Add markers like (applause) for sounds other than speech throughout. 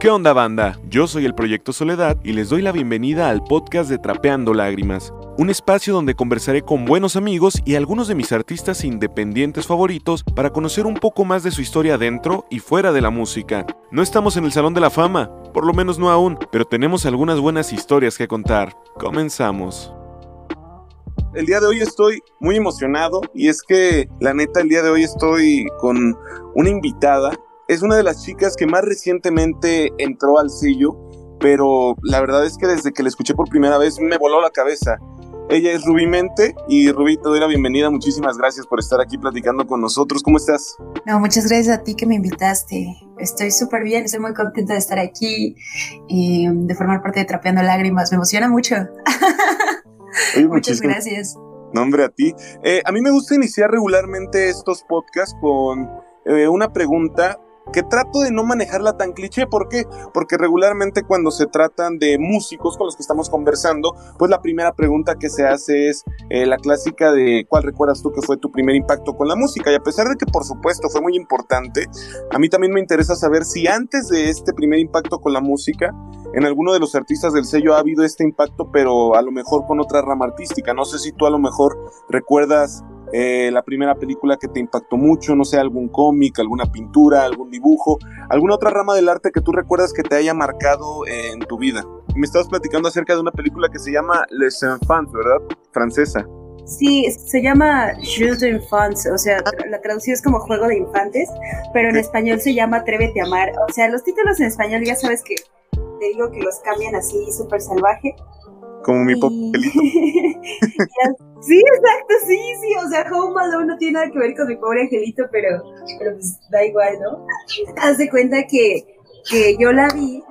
¿Qué onda banda? Yo soy el Proyecto Soledad y les doy la bienvenida al podcast de Trapeando Lágrimas, un espacio donde conversaré con buenos amigos y algunos de mis artistas independientes favoritos para conocer un poco más de su historia dentro y fuera de la música. No estamos en el Salón de la Fama, por lo menos no aún, pero tenemos algunas buenas historias que contar. Comenzamos. El día de hoy estoy muy emocionado y es que la neta el día de hoy estoy con una invitada es una de las chicas que más recientemente entró al sello, pero la verdad es que desde que la escuché por primera vez me voló la cabeza. Ella es Rubí Mente y Rubí, te doy la bienvenida. Muchísimas gracias por estar aquí platicando con nosotros. ¿Cómo estás? No, muchas gracias a ti que me invitaste. Estoy súper bien, estoy muy contenta de estar aquí y de formar parte de Trapeando Lágrimas. Me emociona mucho. (laughs) muchas gracias. Nombre a ti. Eh, a mí me gusta iniciar regularmente estos podcasts con eh, una pregunta que trato de no manejarla tan cliché. ¿Por qué? Porque regularmente cuando se tratan de músicos con los que estamos conversando, pues la primera pregunta que se hace es eh, la clásica de cuál recuerdas tú que fue tu primer impacto con la música. Y a pesar de que por supuesto fue muy importante, a mí también me interesa saber si antes de este primer impacto con la música, en alguno de los artistas del sello ha habido este impacto, pero a lo mejor con otra rama artística. No sé si tú a lo mejor recuerdas eh, la primera película que te impactó mucho, no sé, algún cómic, alguna pintura, algún dibujo, alguna otra rama del arte que tú recuerdas que te haya marcado en tu vida. Me estabas platicando acerca de una película que se llama Les Enfants, ¿verdad? Francesa. Sí, se llama Jules d'Enfants, o sea, la traducción es como Juego de Infantes, pero en español se llama Atrévete a amar. O sea, los títulos en español ya sabes que te digo que los cambian así súper salvaje. Como mi pop (laughs) Sí, exacto, sí, sí, o sea, Home Alone no tiene nada que ver con mi pobre angelito, pero, pero pues da igual, ¿no? Haz de cuenta que, que yo la vi,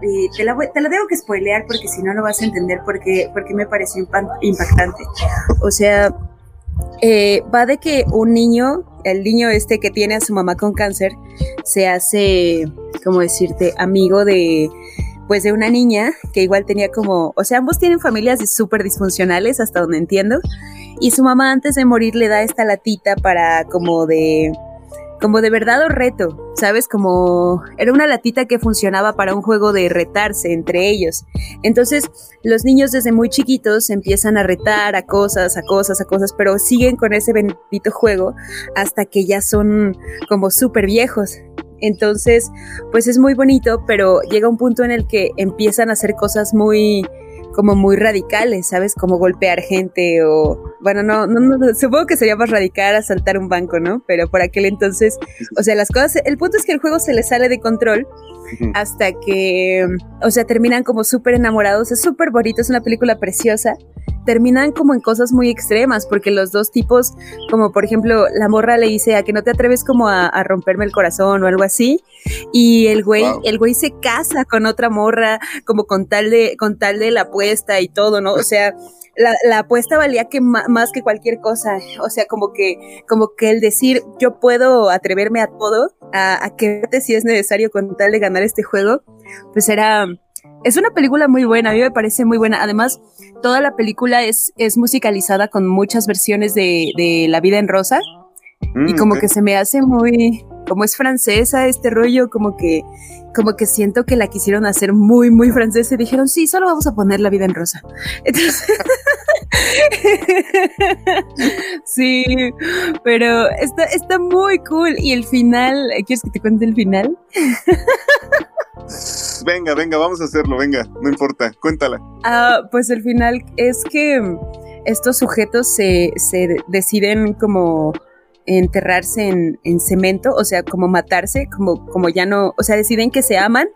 y te la, te la tengo que spoilear porque si no, no vas a entender por qué, por qué me pareció impactante. O sea, eh, va de que un niño, el niño este que tiene a su mamá con cáncer, se hace, ¿cómo decirte?, amigo de pues de una niña que igual tenía como, o sea, ambos tienen familias súper disfuncionales hasta donde entiendo, y su mamá antes de morir le da esta latita para como de, como de verdad o reto, ¿sabes? Como era una latita que funcionaba para un juego de retarse entre ellos. Entonces, los niños desde muy chiquitos empiezan a retar a cosas, a cosas, a cosas, pero siguen con ese bendito juego hasta que ya son como súper viejos. Entonces, pues es muy bonito, pero llega un punto en el que empiezan a hacer cosas muy como muy radicales, ¿sabes? Como golpear gente o, bueno, no, no, no, supongo que sería más radical asaltar un banco, ¿no? Pero por aquel entonces, o sea, las cosas, el punto es que el juego se le sale de control hasta que, o sea, terminan como súper enamorados, es súper bonito, es una película preciosa, terminan como en cosas muy extremas, porque los dos tipos, como por ejemplo, la morra le dice a que no te atreves como a, romperme el corazón o algo así, y el güey, el güey se casa con otra morra, como con tal de, con tal de la apuesta y todo, ¿no? O sea, la, apuesta valía que más que cualquier cosa, o sea, como que, como que el decir yo puedo atreverme a todo, a, a que si es necesario con tal de ganar este juego, pues era, es una película muy buena, a mí me parece muy buena. Además, toda la película es, es musicalizada con muchas versiones de, de La vida en rosa. Y mm, como que se me hace muy, como es francesa este rollo, como que, como que siento que la quisieron hacer muy, muy francesa y dijeron, sí, solo vamos a poner la vida en rosa. (laughs) Entonces, (laughs) sí, pero está, está muy cool. Y el final, ¿quieres que te cuente el final? (laughs) Venga, venga, vamos a hacerlo, venga, no importa, cuéntala. Ah, pues el final es que estos sujetos se, deciden como enterrarse en, cemento, o sea, como matarse, como, como ya no, o sea, deciden que se aman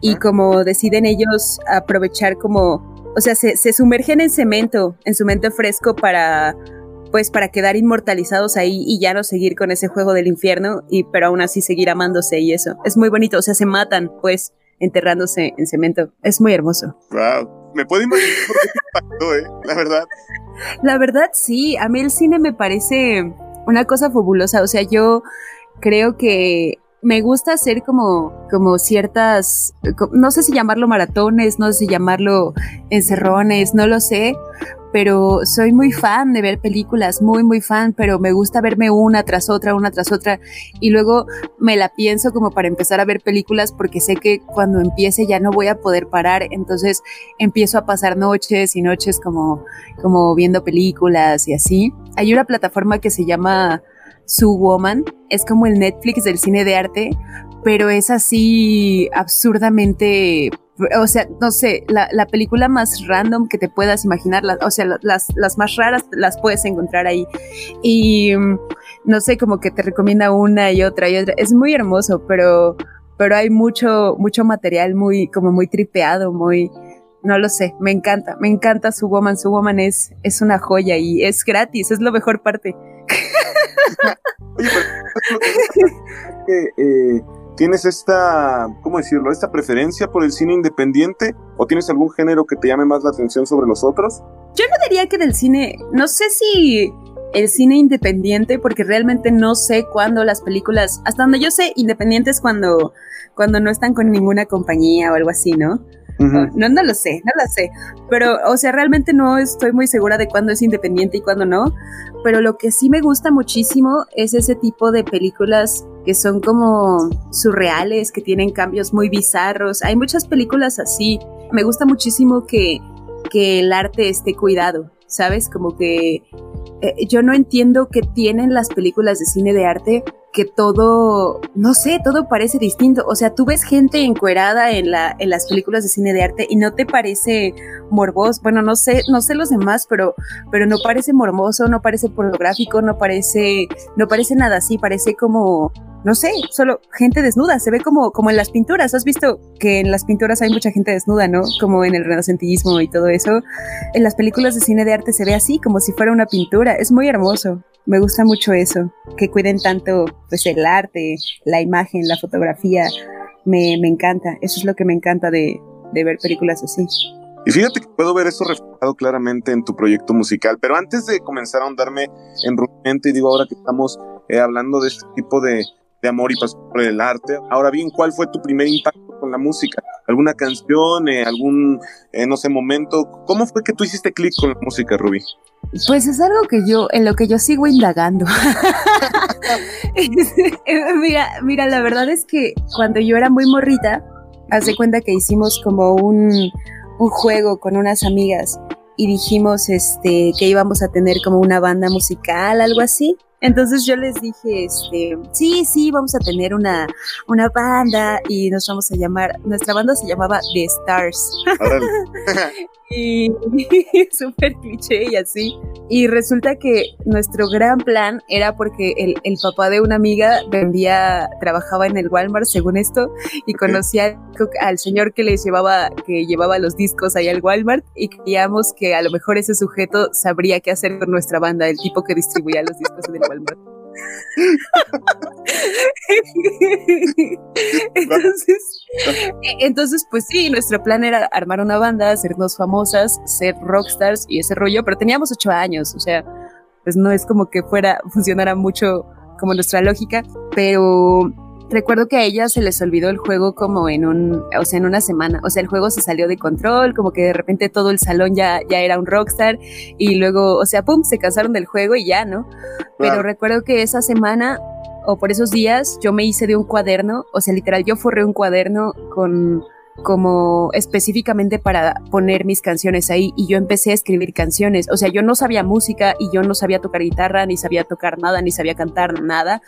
y como deciden ellos aprovechar como, o sea, se, se sumergen en cemento, en cemento fresco para pues para quedar inmortalizados ahí y ya no seguir con ese juego del infierno, y pero aún así seguir amándose y eso. Es muy bonito, o sea, se matan, pues, enterrándose en cemento. Es muy hermoso. Wow. Me puedo imaginar por qué te impactó, ¿eh? La verdad. La verdad, sí. A mí el cine me parece una cosa fabulosa. O sea, yo creo que me gusta hacer como, como ciertas, no sé si llamarlo maratones, no sé si llamarlo encerrones, no lo sé, pero soy muy fan de ver películas, muy, muy fan, pero me gusta verme una tras otra, una tras otra, y luego me la pienso como para empezar a ver películas porque sé que cuando empiece ya no voy a poder parar, entonces empiezo a pasar noches y noches como, como viendo películas y así. Hay una plataforma que se llama Su Woman, es como el Netflix del cine de arte, pero es así absurdamente o sea, no sé, la, la, película más random que te puedas imaginar, o sea, las, las más raras las puedes encontrar ahí. Y mm, no sé, como que te recomienda una y otra y otra. Es muy hermoso, pero, pero hay mucho, mucho material muy, como muy tripeado, muy, no lo sé, me encanta, me encanta su woman, su woman es, es una joya y es gratis, es la mejor parte. Oye, pero eh, ¿Tienes esta, cómo decirlo, esta preferencia por el cine independiente o tienes algún género que te llame más la atención sobre los otros? Yo no diría que del cine, no sé si el cine independiente, porque realmente no sé cuándo las películas, hasta donde yo sé, independientes cuando, cuando no están con ninguna compañía o algo así, ¿no? No, no lo sé, no lo sé. Pero, o sea, realmente no estoy muy segura de cuándo es independiente y cuándo no. Pero lo que sí me gusta muchísimo es ese tipo de películas que son como surreales, que tienen cambios muy bizarros. Hay muchas películas así. Me gusta muchísimo que, que el arte esté cuidado, ¿sabes? Como que eh, yo no entiendo qué tienen las películas de cine de arte que todo, no sé, todo parece distinto. O sea, tú ves gente encuerada en, la, en las películas de cine de arte y no te parece morboso. Bueno, no sé, no sé los demás, pero, pero no parece morboso, no parece pornográfico, no parece, no parece nada así, parece como, no sé, solo gente desnuda. Se ve como, como en las pinturas. ¿Has visto que en las pinturas hay mucha gente desnuda, no? Como en el renacentismo y todo eso. En las películas de cine de arte se ve así, como si fuera una pintura. Es muy hermoso me gusta mucho eso, que cuiden tanto pues el arte, la imagen, la fotografía, me, me encanta, eso es lo que me encanta de, de ver películas así. Y fíjate que puedo ver eso reflejado claramente en tu proyecto musical, pero antes de comenzar a ahondarme en rudamente, y digo ahora que estamos eh, hablando de este tipo de, de amor y pasión por el arte, ahora bien, ¿cuál fue tu primer impacto con la música? ¿Alguna canción, eh, algún, eh, no sé, momento? ¿Cómo fue que tú hiciste clic con la música, Ruby? Pues es algo que yo, en lo que yo sigo indagando. (laughs) mira, mira, la verdad es que cuando yo era muy morrita, hace cuenta que hicimos como un, un juego con unas amigas y dijimos este que íbamos a tener como una banda musical, algo así. Entonces yo les dije, este, sí, sí, vamos a tener una, una banda y nos vamos a llamar, nuestra banda se llamaba The Stars. (laughs) y (laughs) súper cliché y así. Y resulta que nuestro gran plan era porque el, el, papá de una amiga vendía, trabajaba en el Walmart, según esto, y conocía al señor que les llevaba, que llevaba los discos ahí al Walmart, y creíamos que a lo mejor ese sujeto sabría qué hacer con nuestra banda, el tipo que distribuía los discos en el Walmart. (laughs) entonces, entonces, pues sí, nuestro plan era armar una banda, hacernos famosas, ser rockstars y ese rollo, pero teníamos ocho años, o sea, pues no es como que fuera, funcionara mucho como nuestra lógica, pero recuerdo que a ella se les olvidó el juego como en un, o sea, en una semana. O sea, el juego se salió de control, como que de repente todo el salón ya, ya era un rockstar y luego, o sea, pum, se cansaron del juego y ya, ¿no? Pero recuerdo que esa semana o por esos días yo me hice de un cuaderno, o sea, literal, yo forré un cuaderno con como específicamente para poner mis canciones ahí y yo empecé a escribir canciones. O sea, yo no sabía música y yo no sabía tocar guitarra, ni sabía tocar nada, ni sabía cantar nada,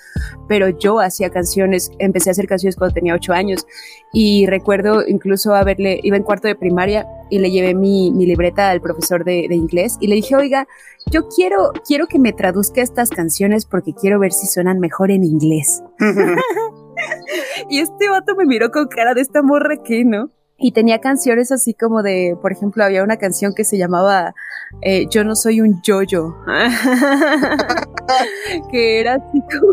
pero yo hacía canciones, empecé a hacer canciones cuando tenía ocho años y recuerdo incluso haberle, iba en cuarto de primaria y le llevé mi, mi libreta al profesor de, de, inglés y le dije, oiga, yo quiero, quiero que me traduzca estas canciones porque quiero ver si suenan mejor en inglés. (laughs) y este vato me miró con cara de esta morra que, ¿no? Y tenía canciones así como de, por ejemplo, había una canción que se llamaba eh, Yo no soy un yoyo. (laughs) que era así como.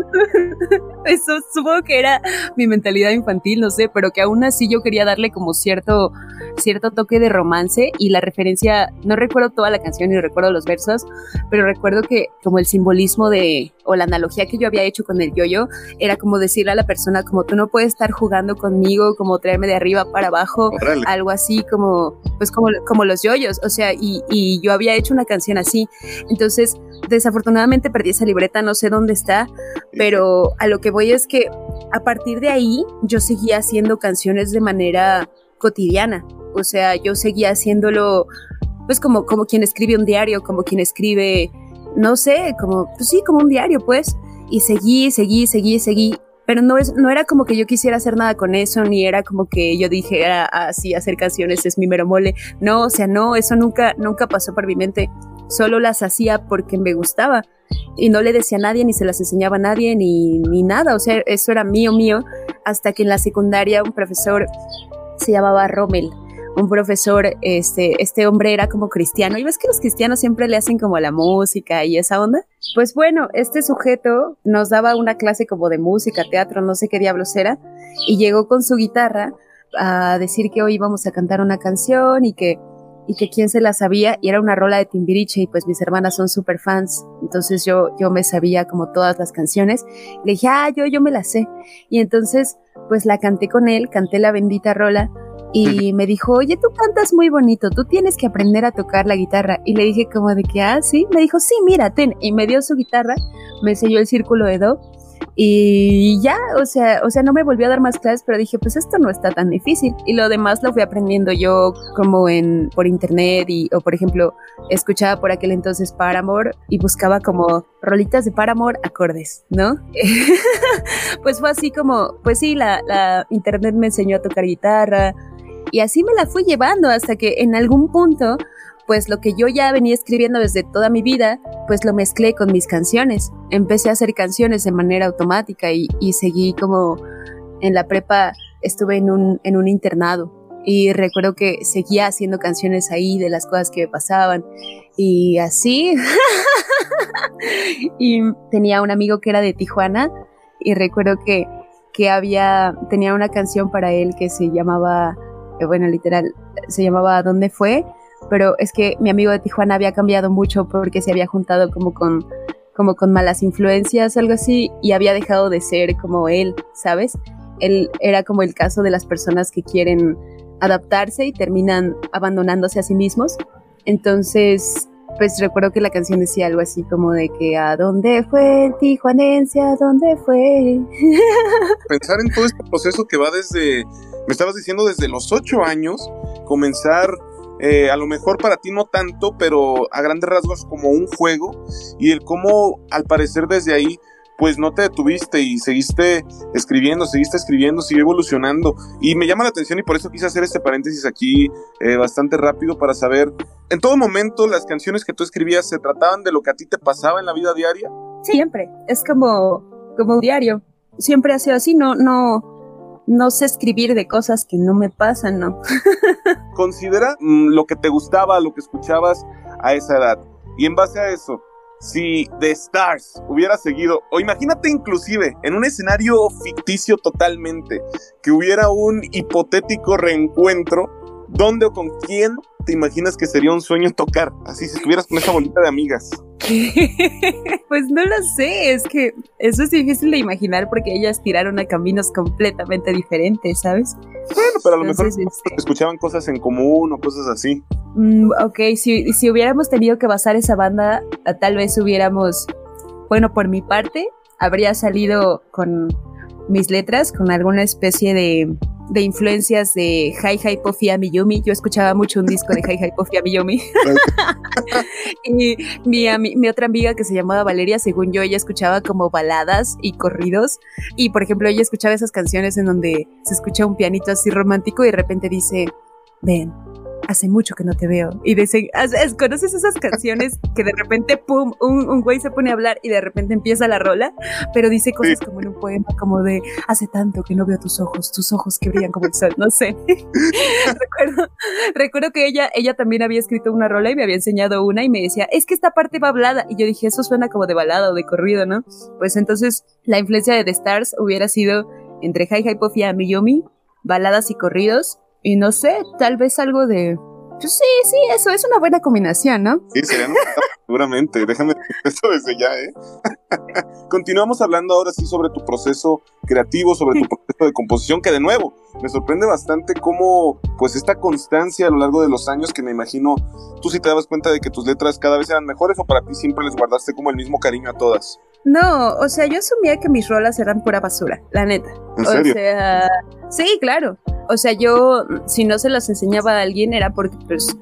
(laughs) Eso supongo que era mi mentalidad infantil, no sé, pero que aún así yo quería darle como cierto, cierto toque de romance y la referencia, no recuerdo toda la canción ni recuerdo los versos, pero recuerdo que como el simbolismo de, o la analogía que yo había hecho con el yoyo era como decirle a la persona como tú no puedes estar jugando conmigo, como traerme de arriba para abajo, algo así como, pues como, como los yoyos, o sea, y, y yo había hecho una canción así. Entonces, desafortunadamente perdí esa libreta, no sé dónde está, pero a lo que voy es que a partir de ahí yo seguía haciendo canciones de manera cotidiana, o sea, yo seguía haciéndolo pues como, como quien escribe un diario, como quien escribe, no sé, como, pues sí, como un diario, pues. Y seguí, seguí, seguí, seguí. Pero no, es, no era como que yo quisiera hacer nada con eso, ni era como que yo dijera así, hacer canciones es mi mero mole. No, o sea, no, eso nunca, nunca pasó por mi mente. Solo las hacía porque me gustaba. Y no le decía a nadie, ni se las enseñaba a nadie, ni, ni nada. O sea, eso era mío, mío. Hasta que en la secundaria un profesor se llamaba Rommel un profesor, este, este hombre era como cristiano, y ves que los cristianos siempre le hacen como la música y esa onda. Pues bueno, este sujeto nos daba una clase como de música, teatro, no sé qué diablos era, y llegó con su guitarra a decir que hoy íbamos a cantar una canción y que y que quién se la sabía y era una rola de Timbiriche y pues mis hermanas son súper fans, entonces yo, yo me sabía como todas las canciones, le dije, ah, yo, yo me la sé y entonces pues la canté con él, canté la bendita rola y me dijo, oye, tú cantas muy bonito, tú tienes que aprender a tocar la guitarra. Y le dije como de que, ah, sí, me dijo, sí, mira, ten. Y me dio su guitarra, me enseñó el círculo de do. Y ya, o sea, o sea, no me volvió a dar más clases, pero dije, pues esto no está tan difícil. Y lo demás lo fui aprendiendo yo como en, por internet y, o por ejemplo, escuchaba por aquel entonces Paramore y buscaba como rolitas de Paramore acordes, ¿no? (laughs) pues fue así como, pues sí, la, la internet me enseñó a tocar guitarra, y así me la fui llevando hasta que en algún punto, pues lo que yo ya venía escribiendo desde toda mi vida, pues lo mezclé con mis canciones. Empecé a hacer canciones de manera automática y, seguí como en la prepa, estuve en un, en un internado y recuerdo que seguía haciendo canciones ahí de las cosas que me pasaban y así. (laughs) y tenía un amigo que era de Tijuana y recuerdo que, que había, tenía una canción para él que se llamaba bueno, literal, se llamaba ¿Dónde fue? Pero es que mi amigo de Tijuana había cambiado mucho porque se había juntado como con, como con malas influencias, algo así, y había dejado de ser como él, ¿sabes? Él era como el caso de las personas que quieren adaptarse y terminan abandonándose a sí mismos. Entonces, pues recuerdo que la canción decía algo así como de que ¿a dónde fue el tijuanense? ¿A dónde fue? Pensar en todo este proceso que va desde me estabas diciendo desde los ocho años, comenzar eh, a lo mejor para ti no tanto, pero a grandes rasgos como un juego y el cómo al parecer desde ahí pues no te detuviste y seguiste escribiendo, seguiste escribiendo, siguió evolucionando. Y me llama la atención y por eso quise hacer este paréntesis aquí eh, bastante rápido para saber, en todo momento las canciones que tú escribías se trataban de lo que a ti te pasaba en la vida diaria. Siempre, es como, como diario. Siempre ha sido así, no, no, no sé escribir de cosas que no me pasan, ¿no? (laughs) Considera mm, lo que te gustaba, lo que escuchabas a esa edad. Y en base a eso, si The Stars hubiera seguido, o imagínate inclusive en un escenario ficticio totalmente, que hubiera un hipotético reencuentro, ¿dónde o con quién te imaginas que sería un sueño tocar? Así si estuvieras con esa bolita de amigas. (laughs) pues no lo sé, es que eso es difícil de imaginar porque ellas tiraron a caminos completamente diferentes, ¿sabes? Bueno, pero a lo mejor este escuchaban cosas en común o cosas así. Mm, ok, si, si hubiéramos tenido que basar esa banda, tal vez hubiéramos, bueno, por mi parte, habría salido con mis letras, con alguna especie de de influencias de Hi Hi Puffy Amiyumi. Yo escuchaba mucho un disco de Hi Hi Puffy Amiyumi. (laughs) y mi, mi, otra amiga que se llamaba Valeria, según yo, ella escuchaba como baladas y corridos. Y por ejemplo, ella escuchaba esas canciones en donde se escucha un pianito así romántico y de repente dice, ven, hace mucho que no te veo. Y dicen, ¿conoces esas canciones (laughs) que de repente, pum, un, güey se pone a hablar y de repente empieza la rola? Pero dice cosas como en un poema, como de, hace tanto que no veo tus ojos, tus ojos que brillan como el sol, no sé. (laughs) recuerdo, recuerdo que ella, ella también había escrito una rola y me había enseñado una y me decía, es que esta parte va hablada. Y yo dije, eso suena como de balada o de corrido, ¿no? Pues entonces la influencia de The Stars hubiera sido entre Hi Hi Puffy y Miyomi, baladas y corridos, y no sé, tal vez algo de... Pues sí, sí, eso es una buena combinación, ¿no? Sí, sería (laughs) seguramente. Déjame eso desde ya, ¿eh? (laughs) continuamos hablando ahora sí sobre tu proceso creativo, sobre tu (laughs) proceso de composición, que de nuevo, me sorprende bastante cómo, pues, esta constancia a lo largo de los años, que me imagino, tú sí te dabas cuenta de que tus letras cada vez eran mejores o para ti siempre les guardaste como el mismo cariño a todas. No, o sea, yo asumía que mis rolas eran pura basura, la neta. ¿En serio? O sea, sí, claro. O sea, yo, si no se las enseñaba a alguien era porque, pues,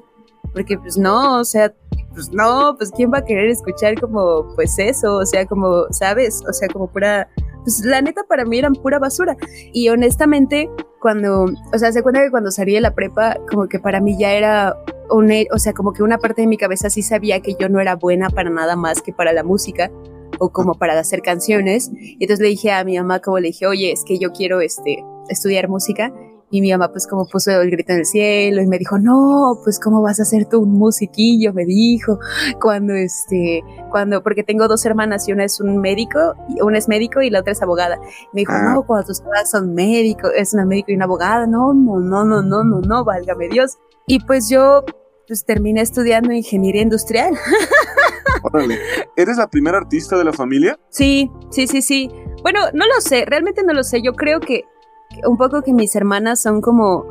porque, pues, no, o sea, pues, no, pues, ¿quién va a querer escuchar como, pues, eso? O sea, como, ¿sabes? O sea, como pura, pues, la neta para mí eran pura basura. Y honestamente, cuando, o sea, se cuenta que cuando salí de la prepa, como que para mí ya era un, o sea, como que una parte de mi cabeza sí sabía que yo no era buena para nada más que para la música o como para hacer canciones. Y entonces le dije a mi mamá, como le dije, oye, es que yo quiero este, estudiar música. Y mi mamá pues como puso el grito en el cielo y me dijo, no, pues cómo vas a hacer tú un musiquillo, me dijo, cuando este, cuando, porque tengo dos hermanas y una es un médico, y una es médico y la otra es abogada. Me dijo, Ah. no, cuando tus padres son médicos, es una médico y una abogada, no, no, no, no, no, no, no, válgame Dios. Y pues yo pues terminé estudiando ingeniería industrial. (laughs) Órale. ¿Eres la primera artista de la familia? Sí, sí, sí, sí. Bueno, no lo sé, realmente no lo sé. Yo creo que que un poco que mis hermanas son como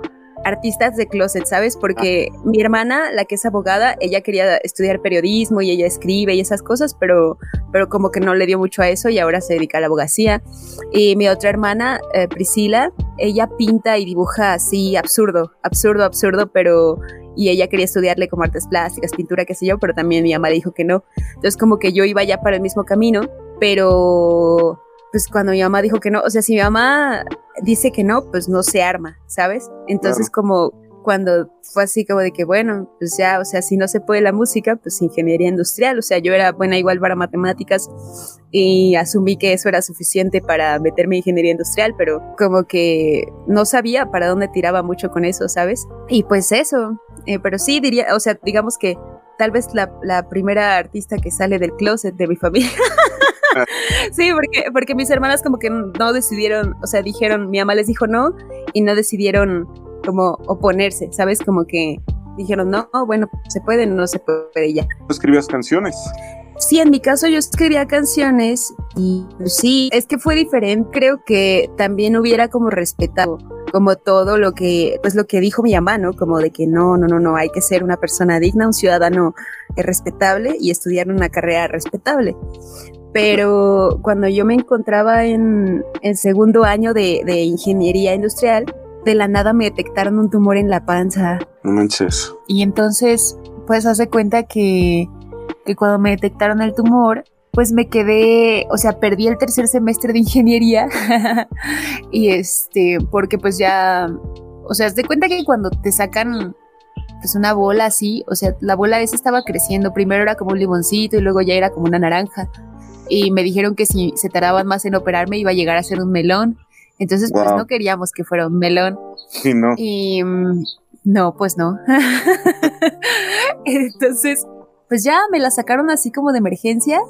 artistas de closet, ¿sabes? Porque mi hermana, la que es abogada, ella quería estudiar periodismo y ella escribe y esas cosas, pero, pero como que no le dio mucho a eso y ahora se dedica a la abogacía. Y mi otra hermana, eh, Priscila, ella pinta y dibuja así absurdo, absurdo, absurdo, pero y ella quería estudiarle como artes plásticas, pintura, qué sé yo, pero también mi mamá dijo que no. Entonces como que yo iba ya para el mismo camino, pero pues cuando mi mamá dijo que no, o sea, si mi mamá dice que no, pues no se arma, ¿sabes? Entonces como cuando fue así como de que bueno, pues ya, o sea, si no se puede la música, pues ingeniería industrial, o sea, yo era buena igual para matemáticas y asumí que eso era suficiente para meterme en ingeniería industrial, pero como que no sabía para dónde tiraba mucho con eso, ¿sabes? Y pues eso, eh, pero sí diría, o sea, digamos que tal vez la, la primera artista que sale del closet de mi familia. (laughs) sí, porque, porque mis hermanas como que no decidieron, o sea, dijeron, mi mamá les dijo no y no decidieron como oponerse, ¿sabes? Como que dijeron, no, bueno, se puede, no se puede ya. ¿Tú escribías canciones? Sí, en mi caso yo escribía canciones y pues, sí, es que fue diferente. Creo que también hubiera como respetado como todo lo que, pues lo que dijo mi mamá, ¿no? Como de que no, no, no, no, hay que ser una persona digna, un ciudadano eh, respetable y estudiar una carrera respetable. Pero cuando yo me encontraba en el segundo año de, de ingeniería industrial, de la nada me detectaron un tumor en la panza. No manches. Y entonces, pues hace cuenta que, que cuando me detectaron el tumor, pues me quedé, o sea, perdí el tercer semestre de ingeniería. (laughs) y este, porque pues ya, o sea, haz de cuenta que cuando te sacan pues una bola así, o sea, la bola esa estaba creciendo, primero era como un limoncito y luego ya era como una naranja. Y me dijeron que si se tardaban más en operarme iba a llegar a ser un melón. Entonces, pues no queríamos que fuera un melón. Sí, no. Y mm, no, pues no. (laughs) Entonces, pues ya me la sacaron así como de emergencia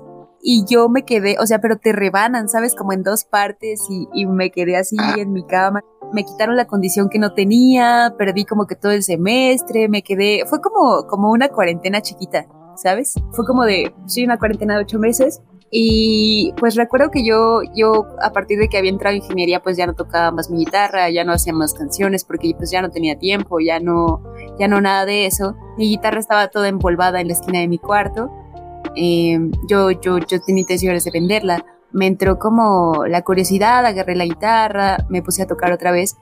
y yo me quedé, o sea, pero te rebanan, ¿sabes? Como en dos partes y, y me quedé así en mi cama. Me quitaron la condición que no tenía, perdí como que todo el semestre, me quedé, fue como, como una cuarentena chiquita, ¿sabes? Fue como de, sí, una cuarentena de ocho meses. Y pues recuerdo que yo, yo a partir de que había entrado en ingeniería, pues ya no tocaba más mi guitarra, ya no hacía más canciones porque pues ya no tenía tiempo, ya no, ya no nada de eso. Mi guitarra estaba toda empolvada en la esquina de mi cuarto. Eh, yo, yo, yo tenía intenciones de venderla. Me entró como la curiosidad, agarré la guitarra, me puse a tocar otra vez.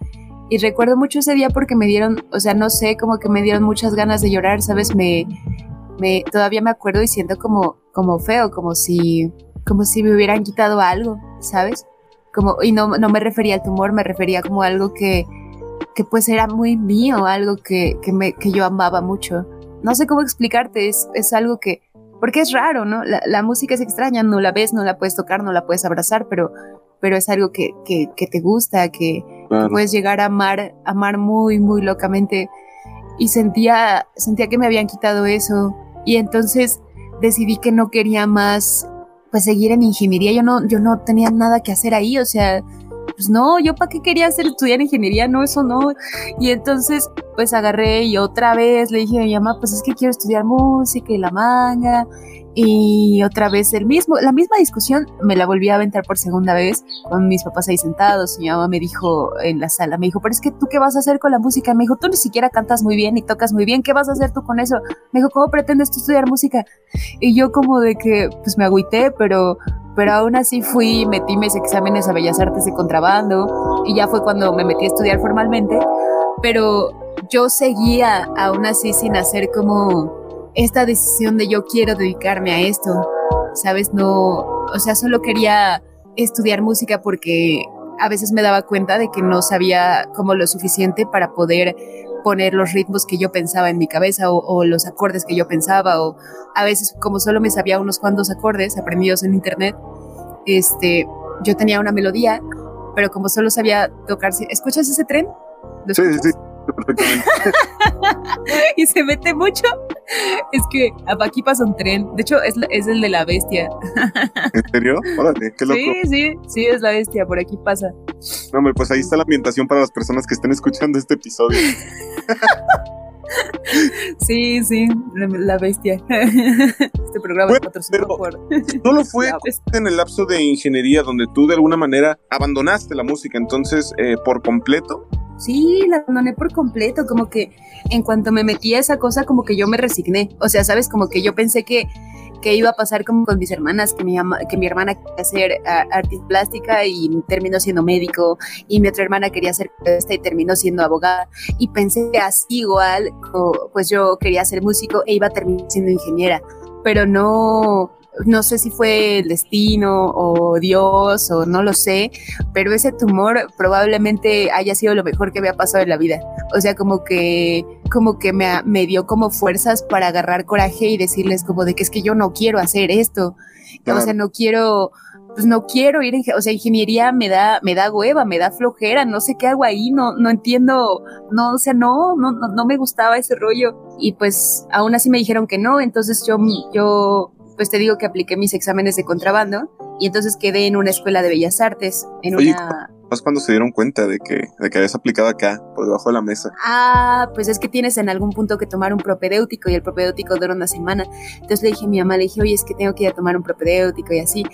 Y recuerdo mucho ese día porque me dieron, o sea, no sé, como que me dieron muchas ganas de llorar, ¿sabes? Me, me, todavía me acuerdo y siento como, como feo, como si, como si me hubieran quitado algo, ¿sabes? Como, y no, no me refería al tumor, me refería como a algo que, que pues era muy mío, algo que, que, me, que yo amaba mucho. No sé cómo explicarte, es, es algo que, porque es raro, ¿no? La, la, música es extraña, no la ves, no la puedes tocar, no la puedes abrazar, pero, pero es algo que, que, que te gusta, que, claro. que, puedes llegar a amar, amar muy, muy locamente. Y sentía, sentía que me habían quitado eso. Y entonces decidí que no quería más, pues seguir en ingeniería. Yo no, yo no tenía nada que hacer ahí, o sea, pues no, yo para qué quería hacer estudiar ingeniería, no, eso no. Y entonces, pues agarré y otra vez le dije a mi mamá, pues es que quiero estudiar música y la manga. Y otra vez el mismo, la misma discusión me la volví a aventar por segunda vez con mis papás ahí sentados. Mi mamá me dijo en la sala, me dijo, pero es que tú qué vas a hacer con la música? Me dijo, tú ni siquiera cantas muy bien ni tocas muy bien, ¿qué vas a hacer tú con eso? Me dijo, ¿cómo pretendes tú estudiar música? Y yo como de que, pues me agüité, pero pero aún así fui, metí mis exámenes a Bellas Artes de contrabando y ya fue cuando me metí a estudiar formalmente, pero yo seguía aún así sin hacer como esta decisión de yo quiero dedicarme a esto, ¿sabes? No, o sea, solo quería estudiar música porque a veces me daba cuenta de que no sabía como lo suficiente para poder poner los ritmos que yo pensaba en mi cabeza o, los acordes que yo pensaba o a veces como solo me sabía unos cuantos acordes aprendidos en internet, este, yo tenía una melodía, pero como solo sabía tocar, ¿escuchas ese tren? Sí, sí. (laughs) y se mete mucho. Es que aquí pasa un tren. De hecho, es, es el de la bestia. ¿En serio? Órale, qué loco. Sí, sí, sí, es la bestia. Por aquí pasa. No, hombre, pues ahí está la ambientación para las personas que estén escuchando este episodio. (laughs) Sí, sí, la bestia. (laughs) Este programa es patrocinado por. Solo fue en el lapso de ingeniería donde tú de alguna manera abandonaste la música, entonces, eh, por completo. Sí, la abandoné por completo, como que en cuanto me metí a esa cosa, como que yo me resigné. O sea, sabes, como que yo pensé que que iba a pasar como con mis hermanas, que mi, que mi hermana quería ser artista plástica y terminó siendo médico, y mi otra hermana quería ser esta y terminó siendo abogada, y pensé que así igual, pues yo quería ser músico e iba a terminar siendo ingeniera, pero no, no sé si fue el destino o Dios o no lo sé, pero ese tumor probablemente haya sido lo mejor que me ha pasado en la vida. O sea, como que, como que me, me dio como fuerzas para agarrar coraje y decirles como de que es que yo no quiero hacer esto. O sea, no quiero, pues no quiero ir, en, o sea, ingeniería me da, me da hueva, me da flojera, no sé qué hago ahí, no, no entiendo, no, o sea, no, no, no, no me gustaba ese rollo. Y pues aún así me dijeron que no, entonces yo, yo pues te digo que apliqué mis exámenes de contrabando y entonces quedé en una escuela de bellas artes, en Oye, una... ¿Más cuando se dieron cuenta de que, de que habías aplicado acá, por debajo de la mesa? Ah, pues es que tienes en algún punto que tomar un propedéutico y el propedéutico dura una semana. Entonces le dije a mi mamá, le dije, oye, es que tengo que ir a tomar un propedéutico y así.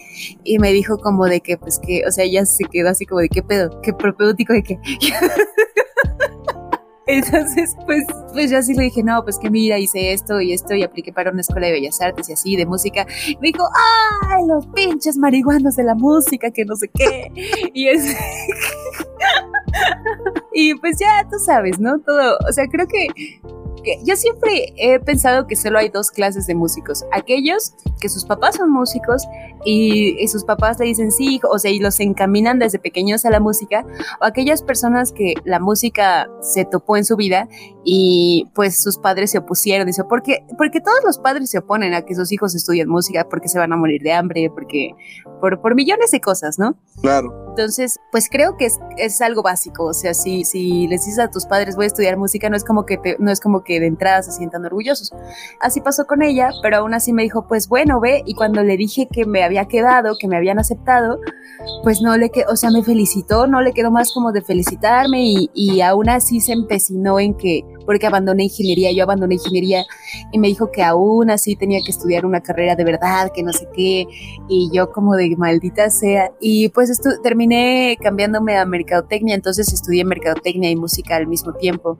Y me dijo como de que, pues que, o sea, ella se quedó así como de, ¿qué pedo? ¿Qué propedéutico de qué? (laughs) Entonces, pues, pues yo así le dije, no, pues que mira, hice esto y esto y apliqué para una escuela de bellas artes y así, de música. Me dijo, ay, los pinches marihuanos de la música, que no sé qué. (laughs) y es... (laughs) y pues ya, tú sabes, ¿no? Todo, o sea, creo que yo siempre he pensado que solo hay dos clases de músicos. Aquellos que sus papás son músicos y, sus papás le dicen sí, o sea, y los encaminan desde pequeños a la música, o aquellas personas que la música se topó en su vida y pues sus padres se opusieron. Dice, porque, porque todos los padres se oponen a que sus hijos estudien música porque se van a morir de hambre, porque por, por millones de cosas, ¿no? Claro. Entonces, pues creo que es, es algo básico. O sea, si, si les dices a tus padres voy a estudiar música, no es como que no es como que de entrada se sientan orgullosos. Así pasó con ella, pero aún así me dijo, pues bueno, ve, y cuando le dije que me había quedado, que me habían aceptado, pues no le quedó, o sea, me felicitó, no le quedó más como de felicitarme y, y aún así se empecinó en que, porque abandoné ingeniería, yo abandoné ingeniería y me dijo que aún así tenía que estudiar una carrera de verdad, que no sé qué, y yo como de maldita sea, y pues esto, terminé cambiándome a mercadotecnia, entonces estudié mercadotecnia y música al mismo tiempo.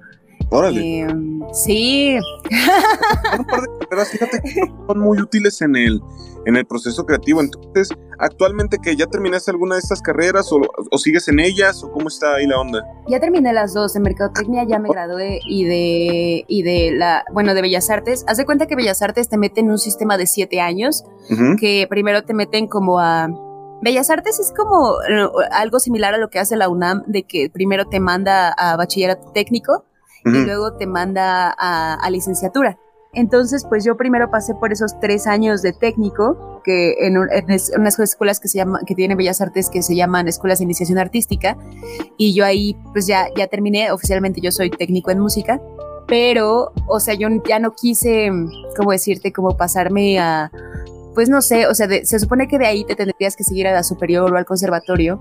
Órale. Em, sí. (laughs) Un par de carreras, fíjate que son muy útiles en el, en el proceso creativo. Entonces, actualmente que ya terminaste alguna de estas carreras o, sigues en ellas o cómo está ahí la onda? Ya terminé las dos. En mercadotecnia ya me gradué y de, y de la, bueno, de Bellas Artes. Haz de cuenta que Bellas Artes te meten en un sistema de siete años que primero te meten como a Bellas Artes es como eh, algo similar a lo que hace la UNAM, de que primero te manda a bachillerato técnico y luego te manda a, licenciatura. Entonces, pues yo primero pasé por esos tres años de técnico, que en, unas escuelas que se llama, que tienen bellas artes que se llaman escuelas de iniciación artística, y yo ahí, pues ya, ya terminé, oficialmente yo soy técnico en música, pero, o sea, yo ya no quise, como decirte, como pasarme a, pues no sé, o sea, se supone que de ahí te tendrías que seguir a la superior o al conservatorio,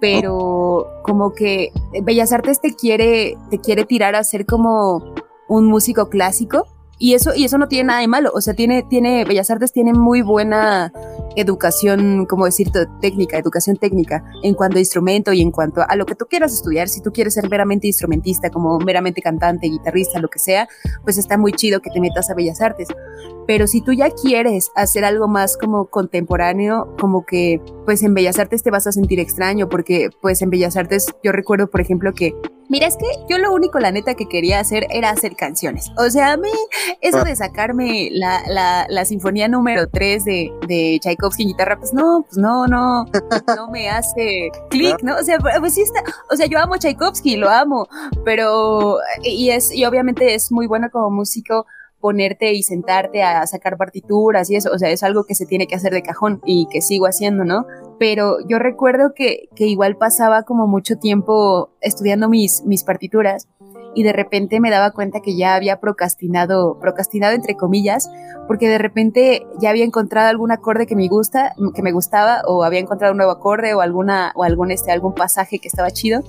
pero como que Bellas Artes te quiere, te quiere tirar a ser como un músico clásico y eso, y eso no tiene nada de malo. O sea, tiene, tiene, Bellas Artes tiene muy buena educación, como decirte, técnica, educación técnica, en cuanto a instrumento y en cuanto a lo que tú quieras estudiar. Si tú quieres ser meramente instrumentista, como meramente cantante, guitarrista, lo que sea, pues está muy chido que te metas a Bellas Artes. Pero si tú ya quieres hacer algo más como contemporáneo, como que, pues en Bellas Artes te vas a sentir extraño, porque pues en Bellas Artes yo recuerdo, por ejemplo, que Mira, es que yo lo único, la neta, que quería hacer era hacer canciones. O sea, a mí, eso ah. de sacarme la, la, la sinfonía número 3 de, de Tchaikovsky en guitarra, pues no, pues no, no, (laughs) no me hace clic, ¿no? O sea, pues sí está, o sea, yo amo Tchaikovsky, lo amo, pero, y es, y obviamente es muy bueno como músico, ponerte y sentarte a sacar partituras y eso, o sea, es algo que se tiene que hacer de cajón y que sigo haciendo, ¿no? Pero yo recuerdo que, que igual pasaba como mucho tiempo estudiando mis, mis partituras y de repente me daba cuenta que ya había procrastinado, procrastinado entre comillas, porque de repente ya había encontrado algún acorde que me gusta, que me gustaba, o había encontrado un nuevo acorde o alguna, o algún este, algún pasaje que estaba chido,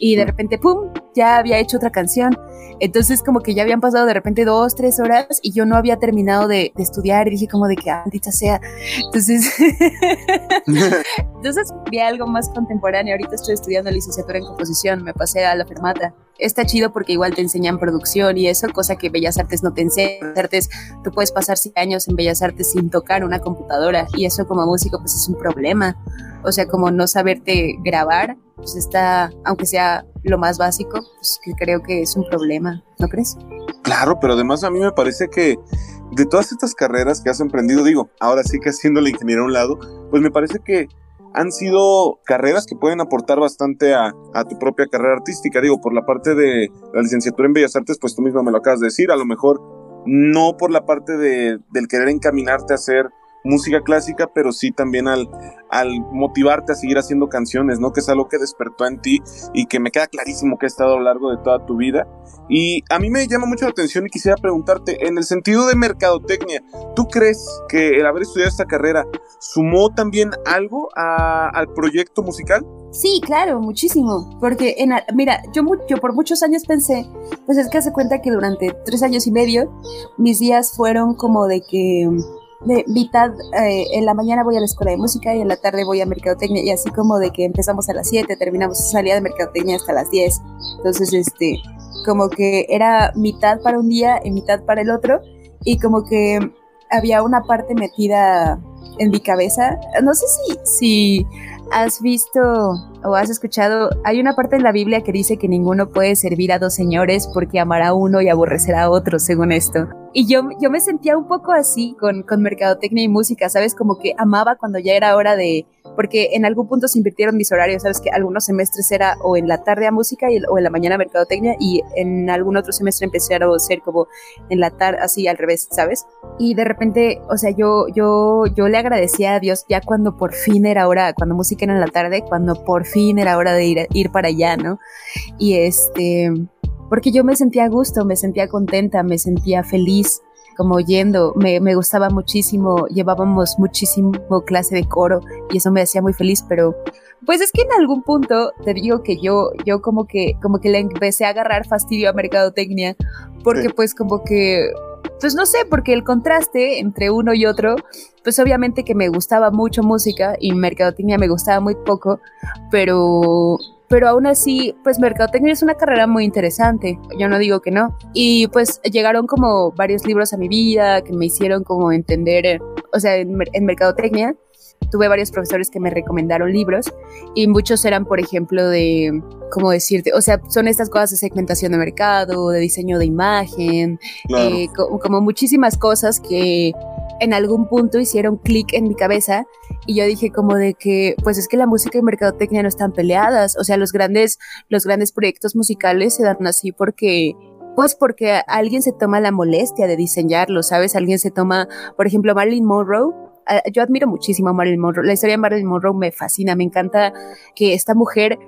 y de repente, pum, ya había hecho otra canción. Entonces como que ya habían pasado de repente dos, tres horas y yo no había terminado de, estudiar y dije como de que andita sea. Entonces, (laughs) entonces vi algo más contemporáneo. Ahorita estoy estudiando licenciatura en composición, me pasé a la fermata. Está chido porque igual te enseñan producción y eso, cosa que Bellas Artes no te enseña. Bellas Artes, tú puedes pasar siete años en Bellas Artes sin tocar una computadora y eso como músico pues es un problema. O sea, como no saberte grabar, pues está, aunque sea lo más básico, pues que creo que es un problema, ¿no crees? Claro, pero además a mí me parece que de todas estas carreras que has emprendido, digo, ahora sí que haciendo la ingeniería a un lado, pues me parece que han sido carreras que pueden aportar bastante a, tu propia carrera artística. Digo, por la parte de la licenciatura en Bellas Artes, pues tú mismo me lo acabas de decir, a lo mejor no por la parte de, del querer encaminarte a hacer música clásica, pero sí también al, motivarte a seguir haciendo canciones, ¿no? Que es algo que despertó en ti y que me queda clarísimo que ha estado a lo largo de toda tu vida. Y a mí me llama mucho la atención y quisiera preguntarte, en el sentido de mercadotecnia, ¿tú crees que el haber estudiado esta carrera sumó también algo al proyecto musical? Sí, claro, muchísimo. Porque, en, mira, yo, yo por muchos años pensé, pues es que hace cuenta que durante tres años y medio mis días fueron como de que de mitad, eh, en la mañana voy a la escuela de música y en la tarde voy a mercadotecnia y así como de que empezamos a las 7, terminamos, salía de mercadotecnia hasta las 10. Entonces, este, como que era mitad para un día y mitad para el otro y como que había una parte metida en mi cabeza. No sé si, si has visto o has escuchado, hay una parte en la Biblia que dice que ninguno puede servir a dos señores porque amará a uno y aborrecerá a otro, según esto. Y yo, yo me sentía un poco así con, con mercadotecnia y música, ¿sabes? Como que amaba cuando ya era hora de, porque en algún punto se invirtieron mis horarios, ¿sabes? Que algunos semestres era o en la tarde a música y, o en la mañana a mercadotecnia y en algún otro semestre empecé a ser como en la tarde, así al revés, ¿sabes? Y de repente, o sea, yo, yo, yo le agradecía a Dios ya cuando por fin era hora, cuando música era en la tarde, cuando por fin era hora de ir, ir para allá, ¿no? Y este porque yo me sentía a gusto, me sentía contenta, me sentía feliz como yendo, me, me, gustaba muchísimo, llevábamos muchísimo clase de coro y eso me hacía muy feliz, pero pues es que en algún punto te digo que yo, yo como que, como que le empecé a agarrar fastidio a mercadotecnia, porque pues como que, pues no sé, porque el contraste entre uno y otro, pues obviamente que me gustaba mucho música y mercadotecnia me gustaba muy poco, pero pero aún así, pues mercadotecnia es una carrera muy interesante, yo no digo que no. Y pues llegaron como varios libros a mi vida que me hicieron como entender, o sea, en, mercadotecnia tuve varios profesores que me recomendaron libros y muchos eran, por ejemplo, de, ¿cómo decirte? O sea, son estas cosas de segmentación de mercado, de diseño de imagen, eh, como muchísimas cosas que en algún punto hicieron clic en mi cabeza y yo dije como de que pues es que la música y mercadotecnia no están peleadas, o sea, los grandes los grandes proyectos musicales se dan así porque pues porque alguien se toma la molestia de diseñarlo, ¿sabes? Alguien se toma, por ejemplo, Marilyn Monroe yo admiro muchísimo a Marilyn Monroe. La historia de Marilyn Monroe me fascina. Me encanta que esta mujer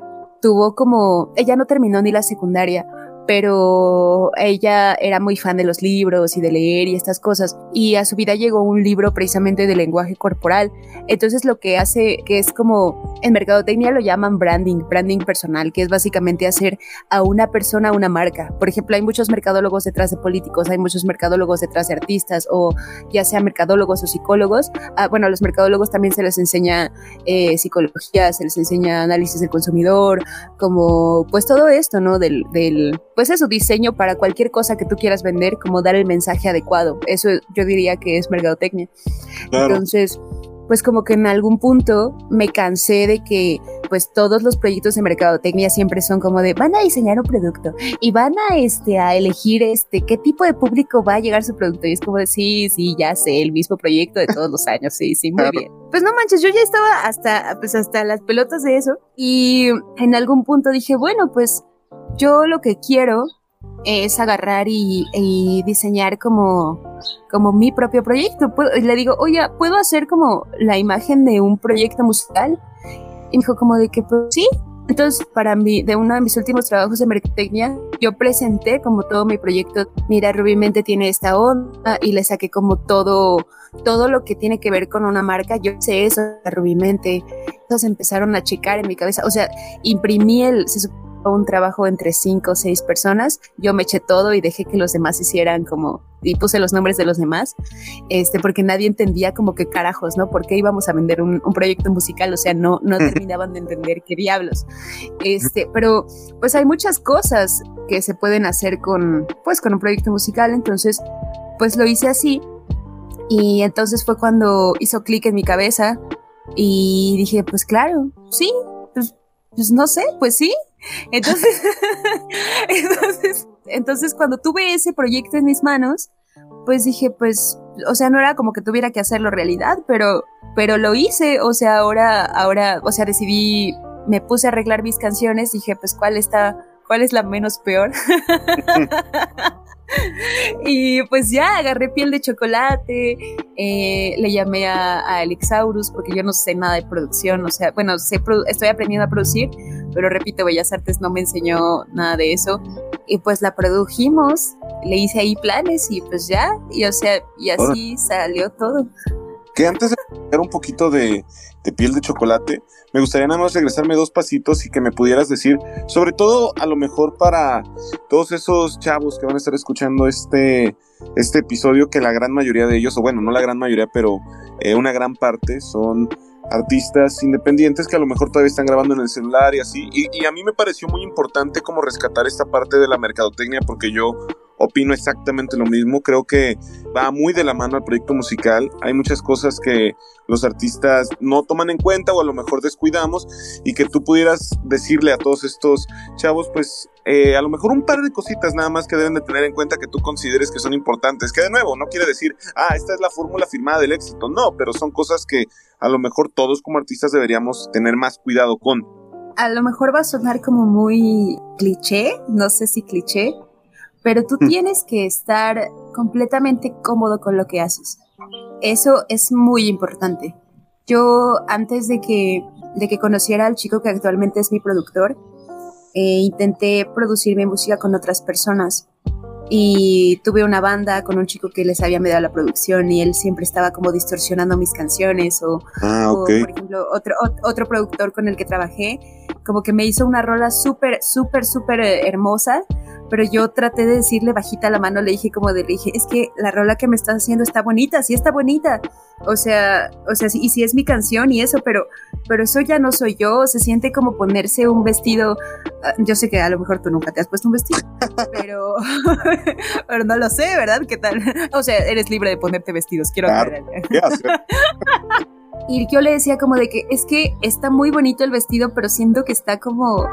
tuvo como, ella no terminó ni la secundaria, pero ella era muy fan de los libros y de leer y estas cosas. Y a su vida llegó un libro precisamente de lenguaje corporal. Entonces lo que hace, que es como en mercadotecnia lo llaman branding, branding personal, que es básicamente hacer a una persona una marca. Por ejemplo, hay muchos mercadólogos detrás de políticos, hay muchos mercadólogos detrás de artistas o ya sea mercadólogos o psicólogos. Ah, bueno, a los mercadólogos también se les enseña eh, psicología, se les enseña análisis del consumidor, como pues todo esto, ¿no? Del, del pues eso, diseño para cualquier cosa que tú quieras vender, como dar el mensaje adecuado. Eso yo diría que es mercadotecnia. Entonces, pues como que en algún punto me cansé de que pues todos los proyectos de mercadotecnia siempre son como de van a diseñar un producto y van a este a elegir este qué tipo de público va a llegar su producto y es como de sí, sí, ya sé, el mismo proyecto de todos los años, sí, sí, muy bien. Pues no manches, yo ya estaba hasta pues hasta las pelotas de eso y en algún punto dije, bueno, pues yo lo que quiero es agarrar y, diseñar como, como mi propio proyecto. Y le digo, oye, ¿puedo hacer como la imagen de un proyecto musical? Y me dijo como de que, pues sí. Entonces, para mí, de uno de mis últimos trabajos de mercadotecnia, yo presenté como todo mi proyecto. Mira, Rubimente tiene esta onda y le saqué como todo, todo lo que tiene que ver con una marca. Yo sé eso de Rubimente. Entonces empezaron a checar en mi cabeza. O sea, imprimí el, un trabajo entre cinco o seis personas, yo me eché todo y dejé que los demás hicieran como, y puse los nombres de los demás, este, porque nadie entendía como que carajos, ¿no? ¿Por qué íbamos a vender un, proyecto musical? O sea, no, no terminaban de entender qué diablos. Este, pero pues hay muchas cosas que se pueden hacer con, pues con un proyecto musical, entonces, pues lo hice así. Y entonces fue cuando hizo clic en mi cabeza y dije, pues claro, sí, pues, pues no sé, pues sí, (laughs) entonces, entonces, cuando tuve ese proyecto en mis manos, pues dije, pues, o sea, no era como que tuviera que hacerlo realidad, pero, pero lo hice, o sea, ahora, ahora, o sea, decidí, me puse a arreglar mis canciones, dije, pues, ¿cuál está, cuál es la menos peor? (laughs) (laughs) y pues ya agarré piel de chocolate, eh, le llamé a, a, Alexaurus porque yo no sé nada de producción, o sea, bueno, sé, estoy aprendiendo a producir, pero repito, Bellas Artes no me enseñó nada de eso. Y pues la produjimos, le hice ahí planes y pues ya, y o sea, y así salió todo. Que antes de dar un poquito de, piel de chocolate, me gustaría nada más regresarme dos pasitos y que me pudieras decir, sobre todo a lo mejor para todos esos chavos que van a estar escuchando este, este episodio, que la gran mayoría de ellos, o bueno, no la gran mayoría, pero eh, una gran parte son artistas independientes que a lo mejor todavía están grabando en el celular y así. Y, a mí me pareció muy importante como rescatar esta parte de la mercadotecnia porque yo opino exactamente lo mismo. Creo que va muy de la mano al proyecto musical. Hay muchas cosas que los artistas no toman en cuenta o a lo mejor descuidamos y que tú pudieras decirle a todos estos chavos, pues eh, a lo mejor un par de cositas nada más que deben de tener en cuenta que tú consideres que son importantes. Que de nuevo, no quiere decir, ah, esta es la fórmula firmada del éxito. No, pero son cosas que a lo mejor todos como artistas deberíamos tener más cuidado con. A lo mejor va a sonar como muy cliché, no sé si cliché, pero tú mm. tienes que estar completamente cómodo con lo que haces. Eso es muy importante. Yo antes de que, de que conociera al chico que actualmente es mi productor, eh, intenté producir mi música con otras personas y tuve una banda con un chico que les había medido la producción y él siempre estaba como distorsionando mis canciones o, ah, por ejemplo otro, otro productor con el que trabajé como que me hizo una rola súper, súper, súper eh, hermosa pero yo traté de decirle bajita la mano, le dije como de, le dije, es que la rola que me estás haciendo está bonita, sí está bonita, o sea, o sea, y sí es mi canción y eso, pero, pero eso ya no soy yo, se siente como ponerse un vestido, ah, yo sé que a lo mejor tú nunca te has puesto un vestido, (laughs) pero, (laughs) pero no lo sé, ¿verdad? ¿Qué tal? O sea, eres libre de ponerte vestidos, quiero claro. (laughs) Y yo le decía como de que es que está muy bonito el vestido, pero siento que está como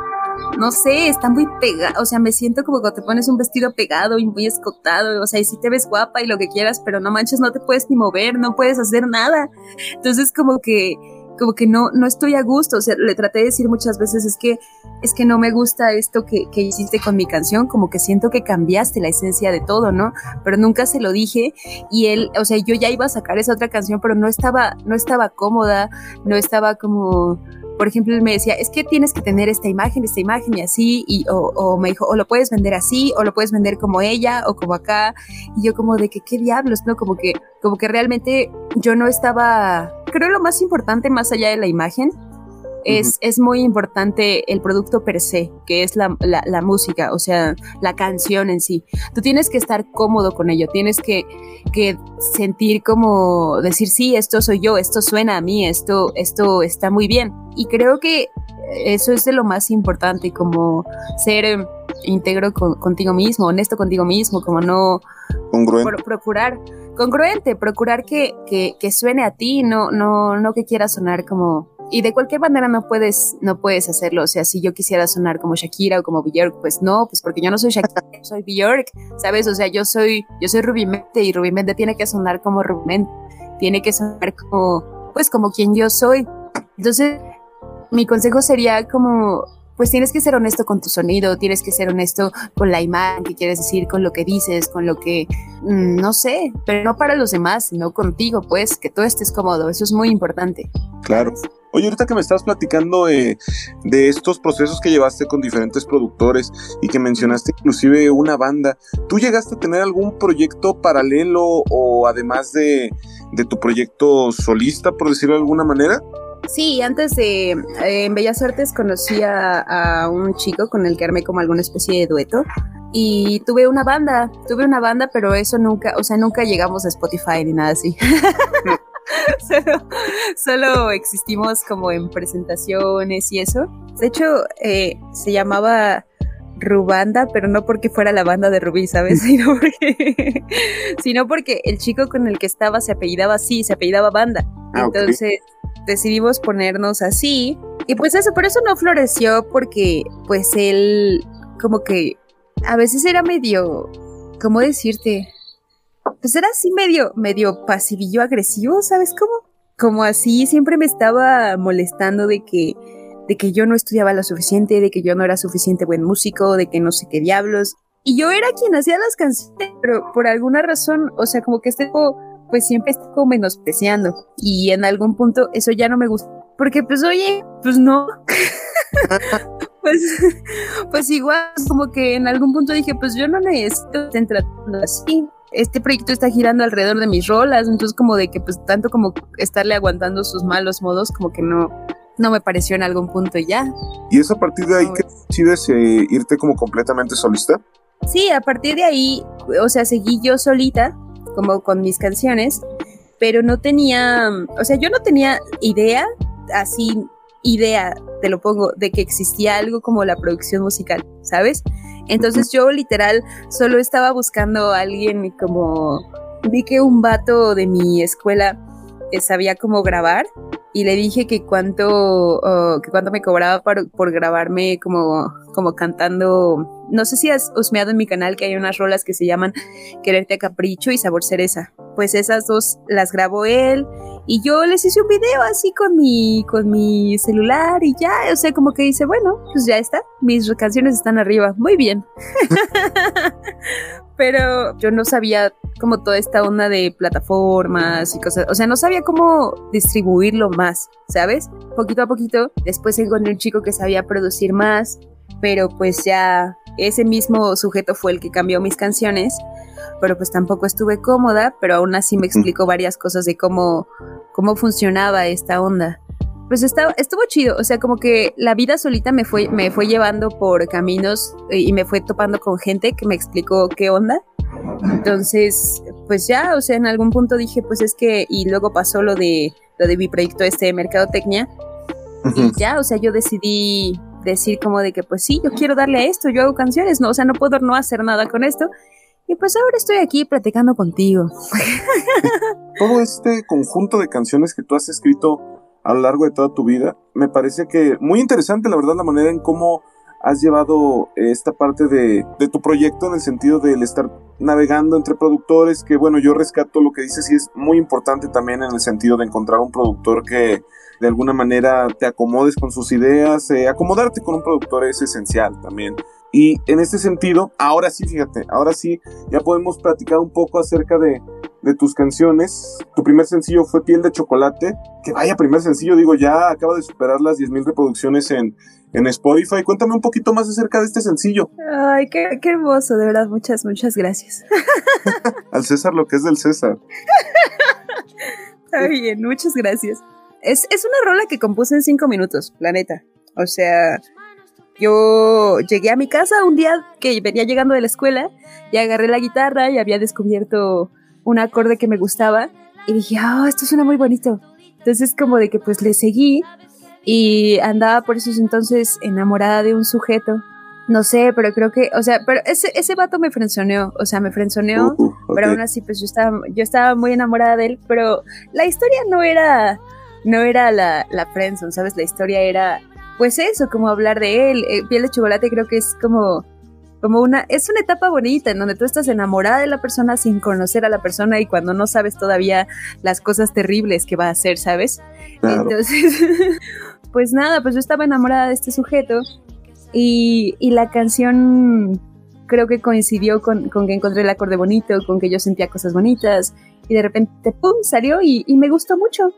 no sé, está muy pegado, o sea, me siento como cuando te pones un vestido pegado y muy escotado, o sea, y si te ves guapa y lo que quieras, pero no manches, no te puedes ni mover, no puedes hacer nada. Entonces, como que, como que no, no estoy a gusto, o sea, le traté de decir muchas veces, es que, es que no me gusta esto que, que hiciste con mi canción, como que siento que cambiaste la esencia de todo, ¿no? Pero nunca se lo dije y él, o sea, yo ya iba a sacar esa otra canción, pero no estaba, no estaba cómoda, no estaba como por ejemplo, él me decía, es que tienes que tener esta imagen, esta imagen y así, y, o, me dijo, o lo puedes vender así, o lo puedes vender como ella, o como acá, y yo como de que, ¿qué diablos? ¿No? Como que, como que realmente yo no estaba, creo lo más importante más allá de la imagen, es, es, muy importante el producto per se, que es la, la, música, o sea, la canción en sí. Tú tienes que estar cómodo con ello, tienes que, que sentir como decir, sí, esto soy yo, esto suena a mí, esto, esto está muy bien. Y creo que eso es de lo más importante, como ser íntegro contigo mismo, honesto contigo mismo, como no... Congruente. procurar, congruente, procurar que, que, que, suene a ti, no, no, no que quiera sonar como y de cualquier manera no puedes, no puedes hacerlo. O sea, si yo quisiera sonar como Shakira o como Bjork, pues no, pues porque yo no soy Shakira, (laughs) soy Bjork, ¿sabes? O sea, yo soy, yo soy Rubimente y Rubimente tiene que sonar como Rubimente, tiene que sonar como, pues como quien yo soy. Entonces, mi consejo sería como, pues tienes que ser honesto con tu sonido, tienes que ser honesto con la imagen que quieres decir, con lo que dices, con lo que, mm, no sé, pero no para los demás, sino contigo, pues, que tú estés cómodo, eso es muy importante. Claro. Oye, ahorita que me estabas platicando de estos procesos que llevaste con diferentes productores y que mencionaste inclusive una banda, ¿tú llegaste a tener algún proyecto paralelo o además de, tu proyecto solista, por decirlo de alguna manera? Sí, antes de eh, en Bellas Artes conocí a, un chico con el que armé como alguna especie de dueto y tuve una banda, tuve una banda, pero eso nunca, o sea, nunca llegamos a Spotify ni nada así. (laughs) (laughs) solo, existimos como en presentaciones y eso. De hecho, eh, se llamaba Rubanda, pero no porque fuera la banda de Rubí, ¿sabes? (laughs) Sino porque, sino porque el chico con el que estaba se apellidaba así, se apellidaba Banda. Ah, Entonces decidimos ponernos así. Y pues eso, por eso no floreció porque pues él como que a veces era medio, ¿cómo decirte? Pues era así medio, medio pasivillo agresivo, ¿sabes cómo? Como así siempre me estaba molestando de que, de que yo no estudiaba lo suficiente, de que yo no era suficiente buen músico, de que no sé qué diablos. Y yo era quien hacía las canciones, pero por alguna razón, o sea, como que este pues siempre estuvo menospreciando. Y en algún punto eso ya no me gusta. Porque pues oye, pues no. (laughs) pues, pues igual, como que en algún punto dije, pues yo no necesito estar tratando así este proyecto está girando alrededor de mis rolas, entonces como de que pues tanto como estarle aguantando sus malos modos, como que no, no me pareció en algún punto ya. ¿Y es a partir de ahí que decides eh, irte como completamente solista? Sí, a partir de ahí, o sea, seguí yo solita, como con mis canciones, pero no tenía, o sea, yo no tenía idea, así, idea, te lo pongo, de que existía algo como la producción musical, ¿sabes? Entonces yo literal solo estaba buscando a alguien como vi que un vato de mi escuela eh, sabía cómo grabar y le dije que cuánto, que cuánto me cobraba por, por, grabarme como, como cantando. No sé si has husmeado en mi canal que hay unas rolas que se llaman Quererte a Capricho y Sabor Cereza. Pues esas dos las grabó él y yo les hice un video así con mi, con mi celular y ya, o sea, como que dice, bueno, pues ya está, mis canciones están arriba, muy bien. (laughs) Pero yo no sabía como toda esta onda de plataformas y cosas, o sea, no sabía cómo distribuirlo más, ¿sabes? Poquito a poquito, después encontré un chico que sabía producir más, pero pues ya ese mismo sujeto fue el que cambió mis canciones pero pues tampoco estuve cómoda, pero aún así me explicó varias cosas de cómo, cómo funcionaba esta onda. Pues estaba, estuvo chido, o sea, como que la vida solita me fue, me fue llevando por caminos eh, y me fue topando con gente que me explicó qué onda. Entonces, pues ya, o sea, en algún punto dije, pues es que, y luego pasó lo de, lo de mi proyecto este de Mercadotecnia, y ya, o sea, yo decidí decir como de que, pues sí, yo quiero darle a esto, yo hago canciones, no, o sea, no puedo no hacer nada con esto, y pues ahora estoy aquí platicando contigo. (laughs) Todo este conjunto de canciones que tú has escrito a lo largo de toda tu vida, me parece que muy interesante, la verdad, la manera en cómo has llevado esta parte de, tu proyecto en el sentido de estar navegando entre productores, que bueno, yo rescato lo que dices y es muy importante también en el sentido de encontrar un productor que de alguna manera te acomodes con sus ideas, eh, acomodarte con un productor es esencial también. Y en este sentido, ahora sí, fíjate, ahora sí, ya podemos platicar un poco acerca de, de tus canciones. Tu primer sencillo fue Piel de Chocolate, que vaya primer sencillo, digo, ya acaba de superar las 10.000 reproducciones en, en Spotify. Cuéntame un poquito más acerca de este sencillo. Ay, qué, qué hermoso, de verdad, muchas, muchas gracias. (laughs) Al César lo que es del César. Está bien, muchas gracias. Es, es una rola que compuse en cinco minutos, la neta. O sea, yo llegué a mi casa un día que venía llegando de la escuela y agarré la guitarra y había descubierto un acorde que me gustaba y dije, ah, esto suena muy bonito. Entonces como de que pues le seguí y andaba por esos entonces enamorada de un sujeto. No sé, pero creo que, o sea, pero ese, ese vato me frenzoneó, o sea, me frenzoneó, uh, pero aún así, pues yo estaba, yo estaba muy enamorada de él, pero la historia no era, no era la, la friendzone, ¿sabes? La historia era, pues eso, como hablar de él. Eh, Piel de chocolate creo que es como, como una, es una etapa bonita en donde tú estás enamorada de la persona sin conocer a la persona y cuando no sabes todavía las cosas terribles que va a hacer, ¿sabes? Entonces, (laughs) pues nada, pues yo estaba enamorada de este sujeto y, y la canción creo que coincidió con, con, que encontré el acorde bonito, con que yo sentía cosas bonitas y de repente, ¡pum!, salió y, y me gustó mucho.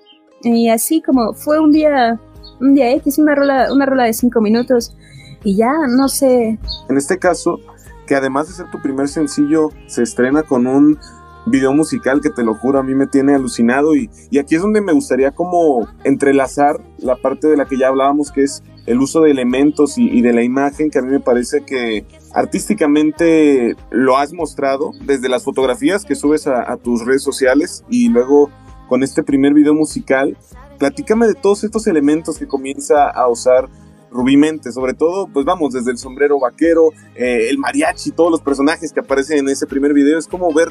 Y así como fue un día, un día X, una rola, una rola de cinco minutos y ya, no sé. En este caso, que además de ser tu primer sencillo, se estrena con un video musical que te lo juro a mí me tiene alucinado y, y aquí es donde me gustaría como entrelazar la parte de la que ya hablábamos que es el uso de elementos y, de la imagen que a mí me parece que artísticamente lo has mostrado desde las fotografías que subes a tus redes sociales y luego con este primer video musical. Platícame de todos estos elementos que comienza a usar Rubimente, sobre todo, pues vamos, desde el sombrero vaquero, eh, el mariachi, todos los personajes que aparecen en ese primer video, es como ver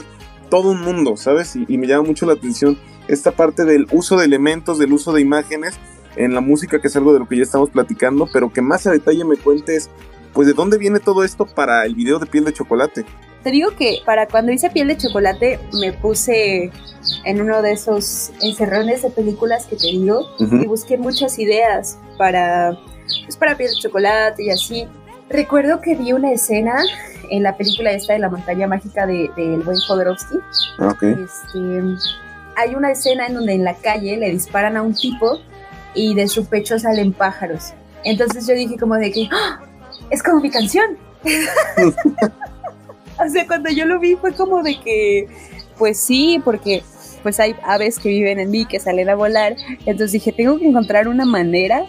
todo un mundo, ¿sabes? Y, y, me llama mucho la atención esta parte del uso de elementos, del uso de imágenes en la música, que es algo de lo que ya estamos platicando, pero que más a detalle me cuentes, pues, de dónde viene todo esto para el video de piel de chocolate. Te digo que para cuando hice piel de chocolate me puse en uno de esos encerrones de películas que te digo uh -huh. y busqué muchas ideas para pues para piel de chocolate y así. Recuerdo que vi una escena en la película esta de la montaña mágica del de, de buen Jodorowsky. Okay. Este, hay una escena en donde en la calle le disparan a un tipo y de su pecho salen pájaros. Entonces yo dije como de que, ¡Oh! es como mi canción. (laughs) (laughs) o sea, cuando yo lo vi fue como de que, pues sí, porque pues hay aves que viven en mí, que salen a volar. Entonces dije, tengo que encontrar una manera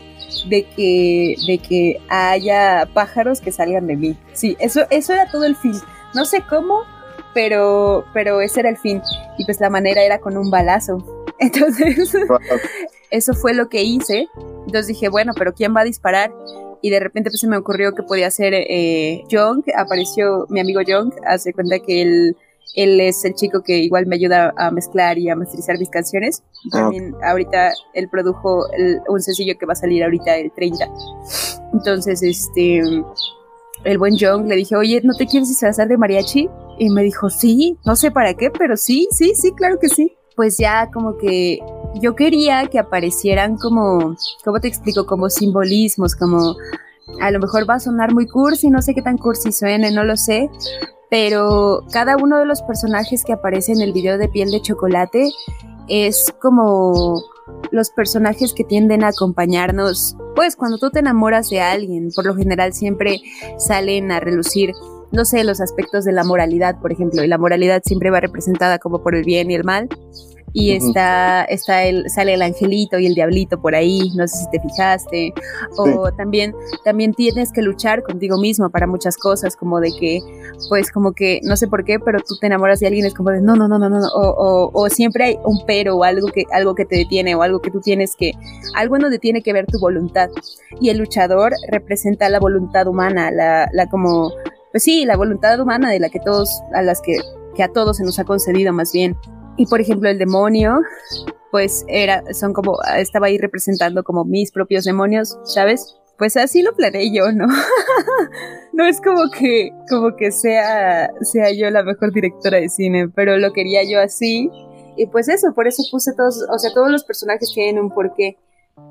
de que, de que haya pájaros que salgan de mí. Sí, eso, eso era todo el fin. No sé cómo, pero, pero ese era el fin. Y pues la manera era con un balazo. (laughs) Entonces, eso fue lo que hice. Entonces dije, bueno, pero ¿quién va a disparar? Y de repente pues se me ocurrió que podía ser eh, Young. Apareció mi amigo Young. Hace cuenta que él él es el chico que igual me ayuda a mezclar y a masterizar mis canciones. También oh. ahorita él produjo el, un sencillo que va a salir ahorita el 30. Entonces, este, el buen Young le dije, oye, ¿no te quieres disfrazar de mariachi? Y me dijo, sí, no sé para qué, pero sí, sí, sí, claro que sí. Pues ya como que yo quería que aparecieran como, ¿cómo te explico? Como simbolismos, como a lo mejor va a sonar muy cursi, no sé qué tan cursi suene, no lo sé, pero cada uno de los personajes que aparece en el video de piel de chocolate es como los personajes que tienden a acompañarnos, pues cuando tú te enamoras de alguien, por lo general siempre salen a relucir, no sé, los aspectos de la moralidad, por ejemplo, y la moralidad siempre va representada como por el bien y el mal, y está, está el, sale el angelito y el diablito por ahí, no sé si te fijaste, o sí. también, también tienes que luchar contigo mismo para muchas cosas, como de que, pues como que, no sé por qué, pero tú te enamoras de alguien, es como de, no, no, no, no, no, o, o, o siempre hay un pero o algo que, algo que te detiene o algo que tú tienes que, algo en donde tiene que ver tu voluntad, y el luchador representa la voluntad humana, la, la como, pues sí, la voluntad humana de la que todos, a las que, que a todos se nos ha concedido más bien. Y por ejemplo, el demonio, pues era, son como, estaba ahí representando como mis propios demonios, ¿sabes? Pues así lo planeé yo, ¿no? (laughs) no es como que, como que sea, sea yo la mejor directora de cine, pero lo quería yo así. Y pues eso, por eso puse todos, o sea, todos los personajes tienen un porqué.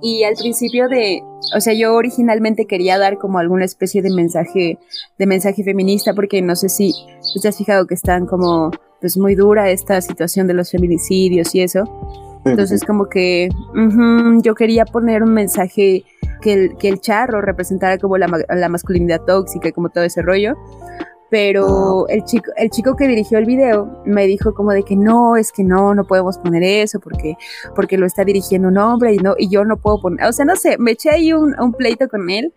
Y al principio de, o sea, yo originalmente quería dar como alguna especie de mensaje, de mensaje feminista, porque no sé si te has fijado que están como pues muy dura esta situación de los feminicidios y eso. Entonces como que yo quería poner un mensaje que el, que el charro representara como la, la masculinidad tóxica como todo ese rollo pero el chico, el chico que dirigió el video me dijo como de que no, es que no, no podemos poner eso porque, porque lo está dirigiendo un hombre y no, y yo no puedo poner, o sea, no sé, me eché ahí un, un pleito con él,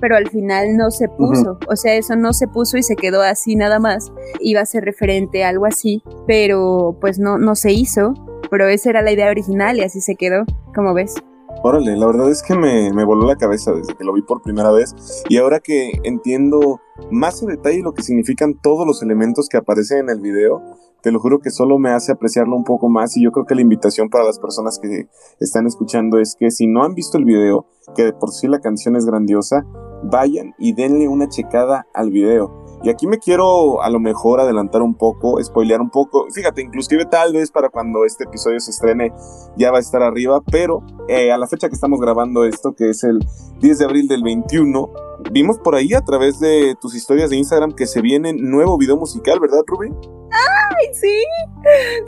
pero al final no se puso, o sea, eso no se puso y se quedó así nada más, iba a ser referente a algo así, pero pues no, no se hizo, pero esa era la idea original y así se quedó, como ves. Órale, la verdad es que me, me, voló la cabeza desde que lo vi por primera vez. Y ahora que entiendo más en detalle lo que significan todos los elementos que aparecen en el video, te lo juro que solo me hace apreciarlo un poco más. Y yo creo que la invitación para las personas que están escuchando es que si no han visto el video, que de por sí la canción es grandiosa, vayan y denle una checada al video y aquí me quiero a lo mejor adelantar un poco, spoilear un poco. Fíjate, inclusive tal vez para cuando este episodio se estrene ya va a estar arriba, pero eh, a la fecha que estamos grabando esto, que es el 10 de abril del 21, vimos por ahí a través de tus historias de Instagram que se viene nuevo video musical, ¿verdad, Rubén? ¡Ay, sí!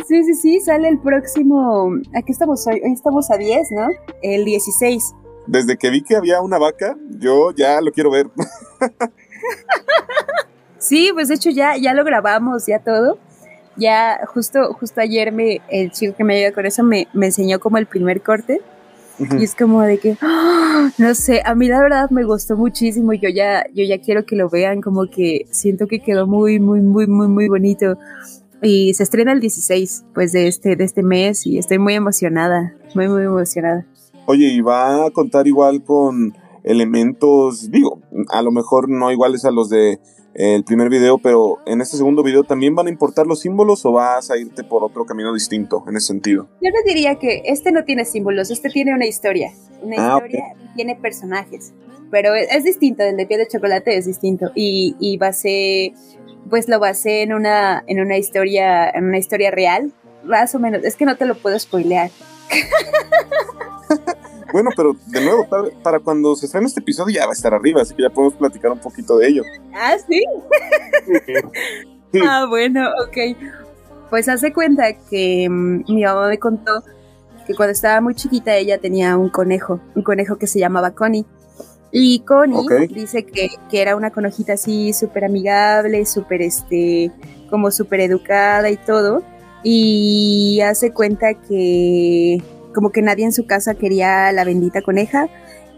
Sí, sí, sí, sale el próximo... Aquí estamos hoy, hoy estamos a 10, ¿no? El 16. Desde que vi que había una vaca, yo ya lo quiero ver. (laughs) Sí, pues de hecho ya, ya lo grabamos, ya todo. Ya justo, justo ayer me, el chico que me ayuda con eso me, me enseñó como el primer corte. Y es como de que, ¡ah! no sé, a mí la verdad me gustó muchísimo y yo ya, yo ya quiero que lo vean, como que siento que quedó muy, muy, muy, muy, muy bonito. Y se estrena el 16, pues, de este, de este mes y estoy muy emocionada, muy, muy emocionada. Oye, y va a contar igual con elementos, digo, a lo mejor no iguales a los de el primer video, pero en este segundo video también van a importar los símbolos o vas a irte por otro camino distinto en ese sentido? Yo no diría que este no tiene símbolos, este tiene una historia, una ah, historia tiene personajes, pero es, distinto, el de pie de chocolate es distinto y, y basé, pues lo basé en una, en una historia, en una historia real, más o menos, es que no te lo puedo spoilear. (laughs) Bueno, pero de nuevo, para cuando se estrene este episodio ya va a estar arriba, así que ya podemos platicar un poquito de ello. Ah, sí. Ah, bueno, ok. Pues hace cuenta que mm, mi mamá me contó que cuando estaba muy chiquita ella tenía un conejo, un conejo que se llamaba Connie. Y Connie dice que, que, era una conejita así súper amigable, súper este, como súper educada y todo. Y hace cuenta que como que nadie en su casa quería la bendita coneja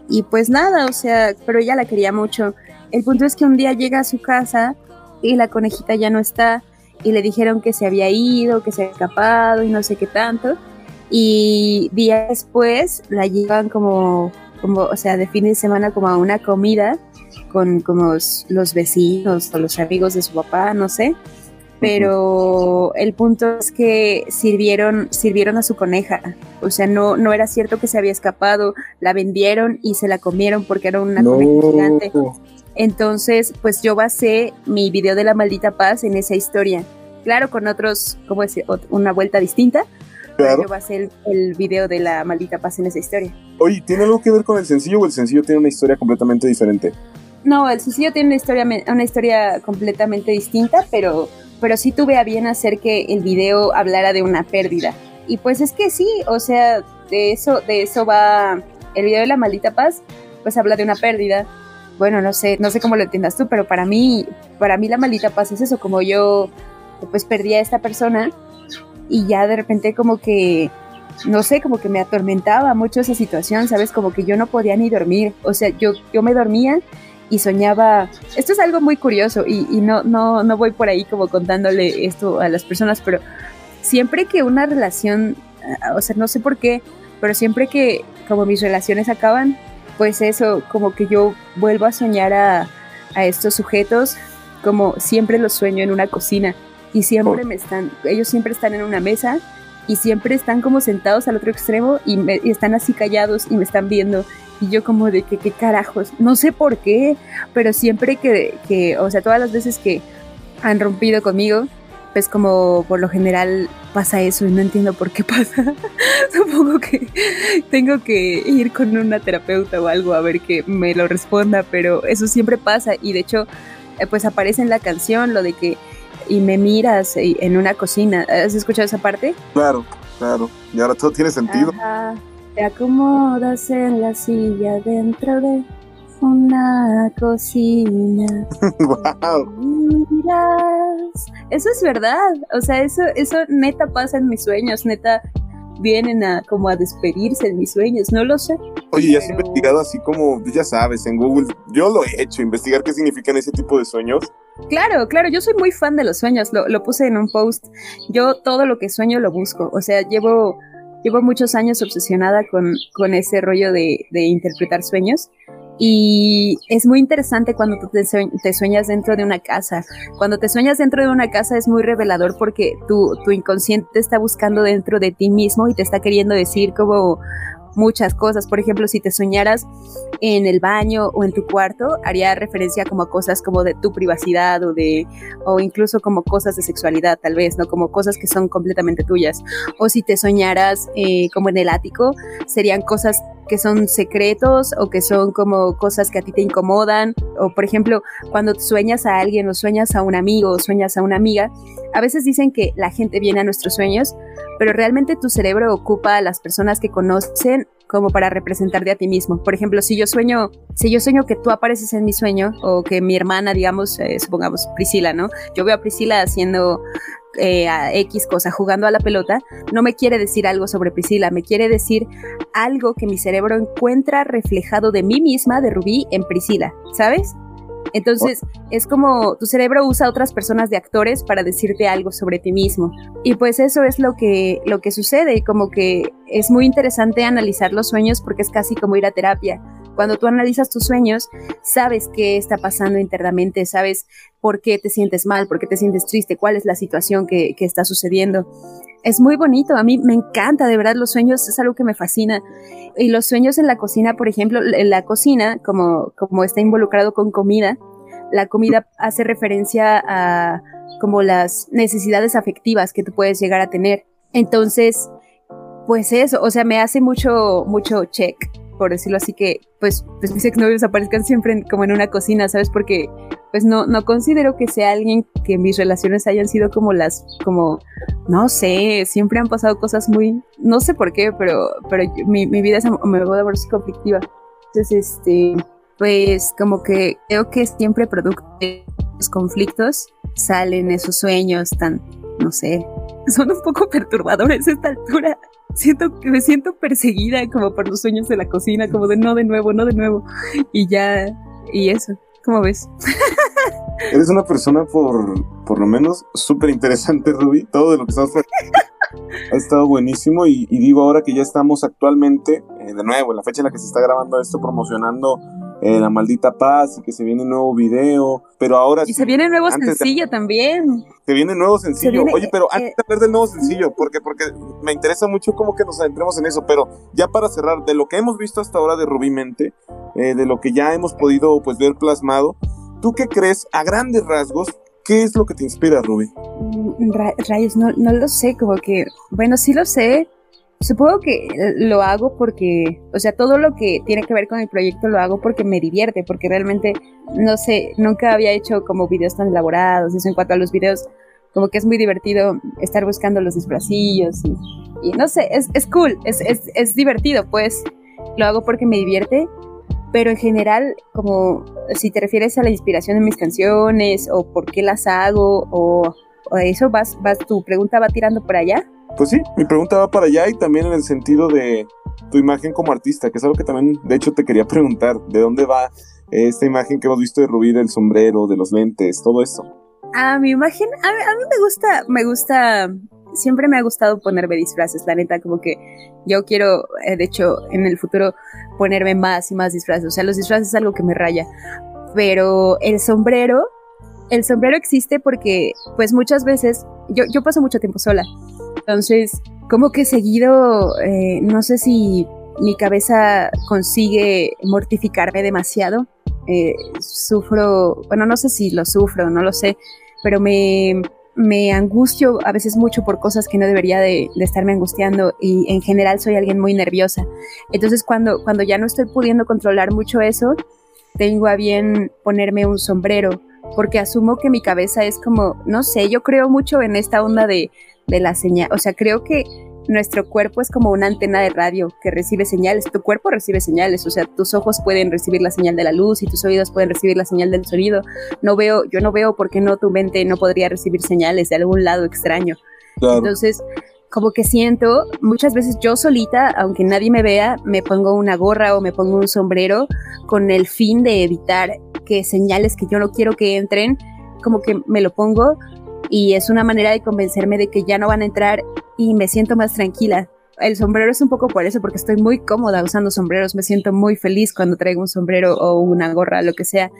y pues nada, o sea, pero ella la quería mucho. El punto es que un día llega a su casa y la conejita ya no está y le dijeron que se había ido, que se había escapado y no sé qué tanto. Y días después la llevan como, como, o sea, de fin de semana como a una comida con como los vecinos o los amigos de su papá, no sé pero el punto es que sirvieron, sirvieron a su coneja. O sea, no, no era cierto que se había escapado, la vendieron y se la comieron porque era una coneja gigante. Entonces, pues yo basé mi video de la maldita paz en esa historia. Claro, con otros, ¿cómo decir? Una vuelta distinta. Pero yo basé el, el, video de la maldita paz en esa historia. Oye, ¿tiene algo que ver con el sencillo o el sencillo tiene una historia completamente diferente? No, el sencillo tiene una historia, una historia completamente distinta, pero pero sí tuve a bien hacer que el video hablara de una pérdida. Y pues es que sí, o sea, de eso, de eso va el video de la maldita paz, pues habla de una pérdida. Bueno, no sé, no sé cómo lo entiendas tú, pero para mí, para mí la maldita paz es eso, como yo pues perdí a esta persona y ya de repente como que no sé, como que me atormentaba mucho esa situación, ¿sabes? Como que yo no podía ni dormir, o sea, yo, yo me dormía y soñaba, esto es algo muy curioso y, no, no, no voy por ahí como contándole esto a las personas, pero siempre que una relación, ah, o sea, no sé por qué, pero siempre que como mis relaciones acaban, pues eso, como que yo vuelvo a soñar a, a estos sujetos, como siempre los sueño en una cocina y siempre me están, ellos siempre están en una mesa y siempre están como sentados al otro extremo y, me, y están así callados y me están viendo y yo como de que, qué carajos, no sé por qué, pero siempre que, que, o sea, todas las veces que han rompido conmigo, pues como por lo general pasa eso y no entiendo por qué (laughs) pasa. Supongo que tengo que ir con una terapeuta o algo a ver que me lo responda, pero eso siempre pasa y de hecho eh, pues aparece en la canción lo de que y me miras en una cocina. ¿Has escuchado esa parte? Claro, claro. Y ahora todo tiene sentido. Te acomodas en la silla dentro de una cocina. (laughs) wow. Eso es verdad. O sea, eso, eso neta pasa en mis sueños, neta vienen a como a despedirse en mis sueños, no lo sé. Oye, ¿ya has investigado así como, ya sabes, en Google? Yo lo he hecho, investigar qué significan ese tipo de sueños. Claro, claro, yo soy muy fan de los sueños, lo, lo puse en un post. Yo todo lo que sueño lo busco, o sea, llevo, llevo muchos años obsesionada con, con ese rollo de, de interpretar sueños. Y es muy interesante cuando tú te, sueñas dentro de una casa. Cuando te sueñas dentro de una casa es muy revelador porque tu, tu inconsciente está buscando dentro de ti mismo y te está queriendo decir como muchas cosas. Por ejemplo, si te soñaras en el baño o en tu cuarto, haría referencia como a cosas como de tu privacidad o de, o incluso como cosas de sexualidad, tal vez, ¿no? Como cosas que son completamente tuyas. O si te soñaras eh, como en el ático, serían cosas que son secretos o que son como cosas que a ti te incomodan. O por ejemplo, cuando sueñas a alguien o sueñas a un amigo o sueñas a una amiga, a veces dicen que la gente viene a nuestros sueños, pero realmente tu cerebro ocupa a las personas que conocen como para representarte a ti mismo. Por ejemplo, si yo sueño, si yo sueño que tú apareces en mi sueño o que mi hermana, digamos, eh, supongamos Priscila, ¿no? Yo veo a Priscila haciendo eh, a X cosa, jugando a la pelota, no me quiere decir algo sobre Priscila, me quiere decir algo que mi cerebro encuentra reflejado de mí misma, de Rubí, en Priscila, ¿sabes? Entonces, es como tu cerebro usa a otras personas de actores para decirte algo sobre ti mismo. Y pues eso es lo que, lo que sucede, como que es muy interesante analizar los sueños porque es casi como ir a terapia. Cuando tú analizas tus sueños, sabes qué está pasando internamente, sabes por qué te sientes mal, por qué te sientes triste, cuál es la situación que, está sucediendo es muy bonito. A mí me encanta, de verdad, los sueños es algo que me fascina. Y los sueños en la cocina, por ejemplo, en la cocina, como, como está involucrado con comida, la comida hace referencia a como las necesidades afectivas que tú puedes llegar a tener. Entonces, pues eso, o sea, me hace mucho, mucho check por decirlo así, que pues, pues mis exnovios aparezcan siempre como en una cocina, ¿sabes? Porque pues no, no considero que sea alguien que mis relaciones hayan sido como las, como, no sé, siempre han pasado cosas muy, no sé por qué, pero, pero mi, mi vida es, me voy a ver conflictiva. Entonces, este, pues como que creo que siempre producto de los conflictos salen esos sueños tan, no sé, (laughs) son un poco perturbadores a esta altura siento me siento perseguida como por los sueños de la cocina, como de no de nuevo, no de nuevo. Y ya, y eso, ¿cómo ves? (laughs) Eres una persona por, por lo menos súper interesante, Ruby. Todo de lo que estás ha estado buenísimo y, digo ahora que ya estamos actualmente, eh, de nuevo, en la fecha en la que se está grabando esto, promocionando eh, La Maldita Paz y que se viene un nuevo video, pero ahora... Y se viene nuevo sencillo también. Se viene nuevo sencillo. Oye, pero antes eh, de hablar del nuevo sencillo, porque, porque me interesa mucho como que nos adentremos en eso, pero ya para cerrar, de lo que hemos visto hasta ahora de Rubimente, eh, de lo que ya hemos podido pues ver plasmado, ¿tú qué crees a grandes rasgos ¿Qué es lo que te inspira, Ruby? Mm, rayos, no, no lo sé, como que, bueno, sí lo sé, Supongo que lo hago porque, o sea, todo lo que tiene que ver con el proyecto lo hago porque me divierte, porque realmente, no sé, nunca había hecho como videos tan elaborados, eso en cuanto a los videos, como que es muy divertido estar buscando los disfrazillos y, no sé, es, es cool, es, es, es divertido, pues lo hago porque me divierte, pero en general, como si te refieres a la inspiración de mis canciones o por qué las hago o eso, vas, vas, tu pregunta va tirando por allá pues sí, mi pregunta va para allá y también en el sentido de tu imagen como artista, que es algo que también, de hecho, te quería (laughs) preguntar, ¿de dónde va esta imagen que hemos visto de Rubí, del sombrero, de los lentes, todo esto? Ah, mi imagen, a, mí me gusta, me gusta, siempre me ha gustado ponerme disfraces, la neta, como que yo quiero, eh, de hecho, en el futuro ponerme más y más disfraces, o sea, los disfraces es algo que me raya, pero el sombrero, el sombrero existe porque, pues muchas veces, yo, yo paso mucho tiempo sola, entonces, como que seguido, eh, no sé si mi cabeza consigue mortificarme demasiado. Eh, sufro, bueno, no sé si lo sufro, no lo sé, pero me, me angustio a veces mucho por cosas que no debería de, de, estarme angustiando y en general soy alguien muy nerviosa. Entonces cuando, cuando ya no estoy pudiendo controlar mucho eso, tengo a bien ponerme un sombrero porque asumo que mi cabeza es como, no sé, yo creo mucho en esta onda de, de la señal, o sea, creo que nuestro cuerpo es como una antena de radio que recibe señales, tu cuerpo recibe señales, o sea, tus ojos pueden recibir la señal de la luz y tus oídos pueden recibir la señal del sonido. No veo, yo no veo por qué no tu mente no podría recibir señales de algún lado extraño. Entonces, como que siento, muchas veces yo solita, aunque nadie me vea, me pongo una gorra o me pongo un sombrero con el fin de evitar que señales que yo no quiero que entren, como que me lo pongo y es una manera de convencerme de que ya no van a entrar y me siento más tranquila. El sombrero es un poco por eso, porque estoy muy cómoda usando sombreros, me siento muy feliz cuando traigo un sombrero o una gorra, lo que sea.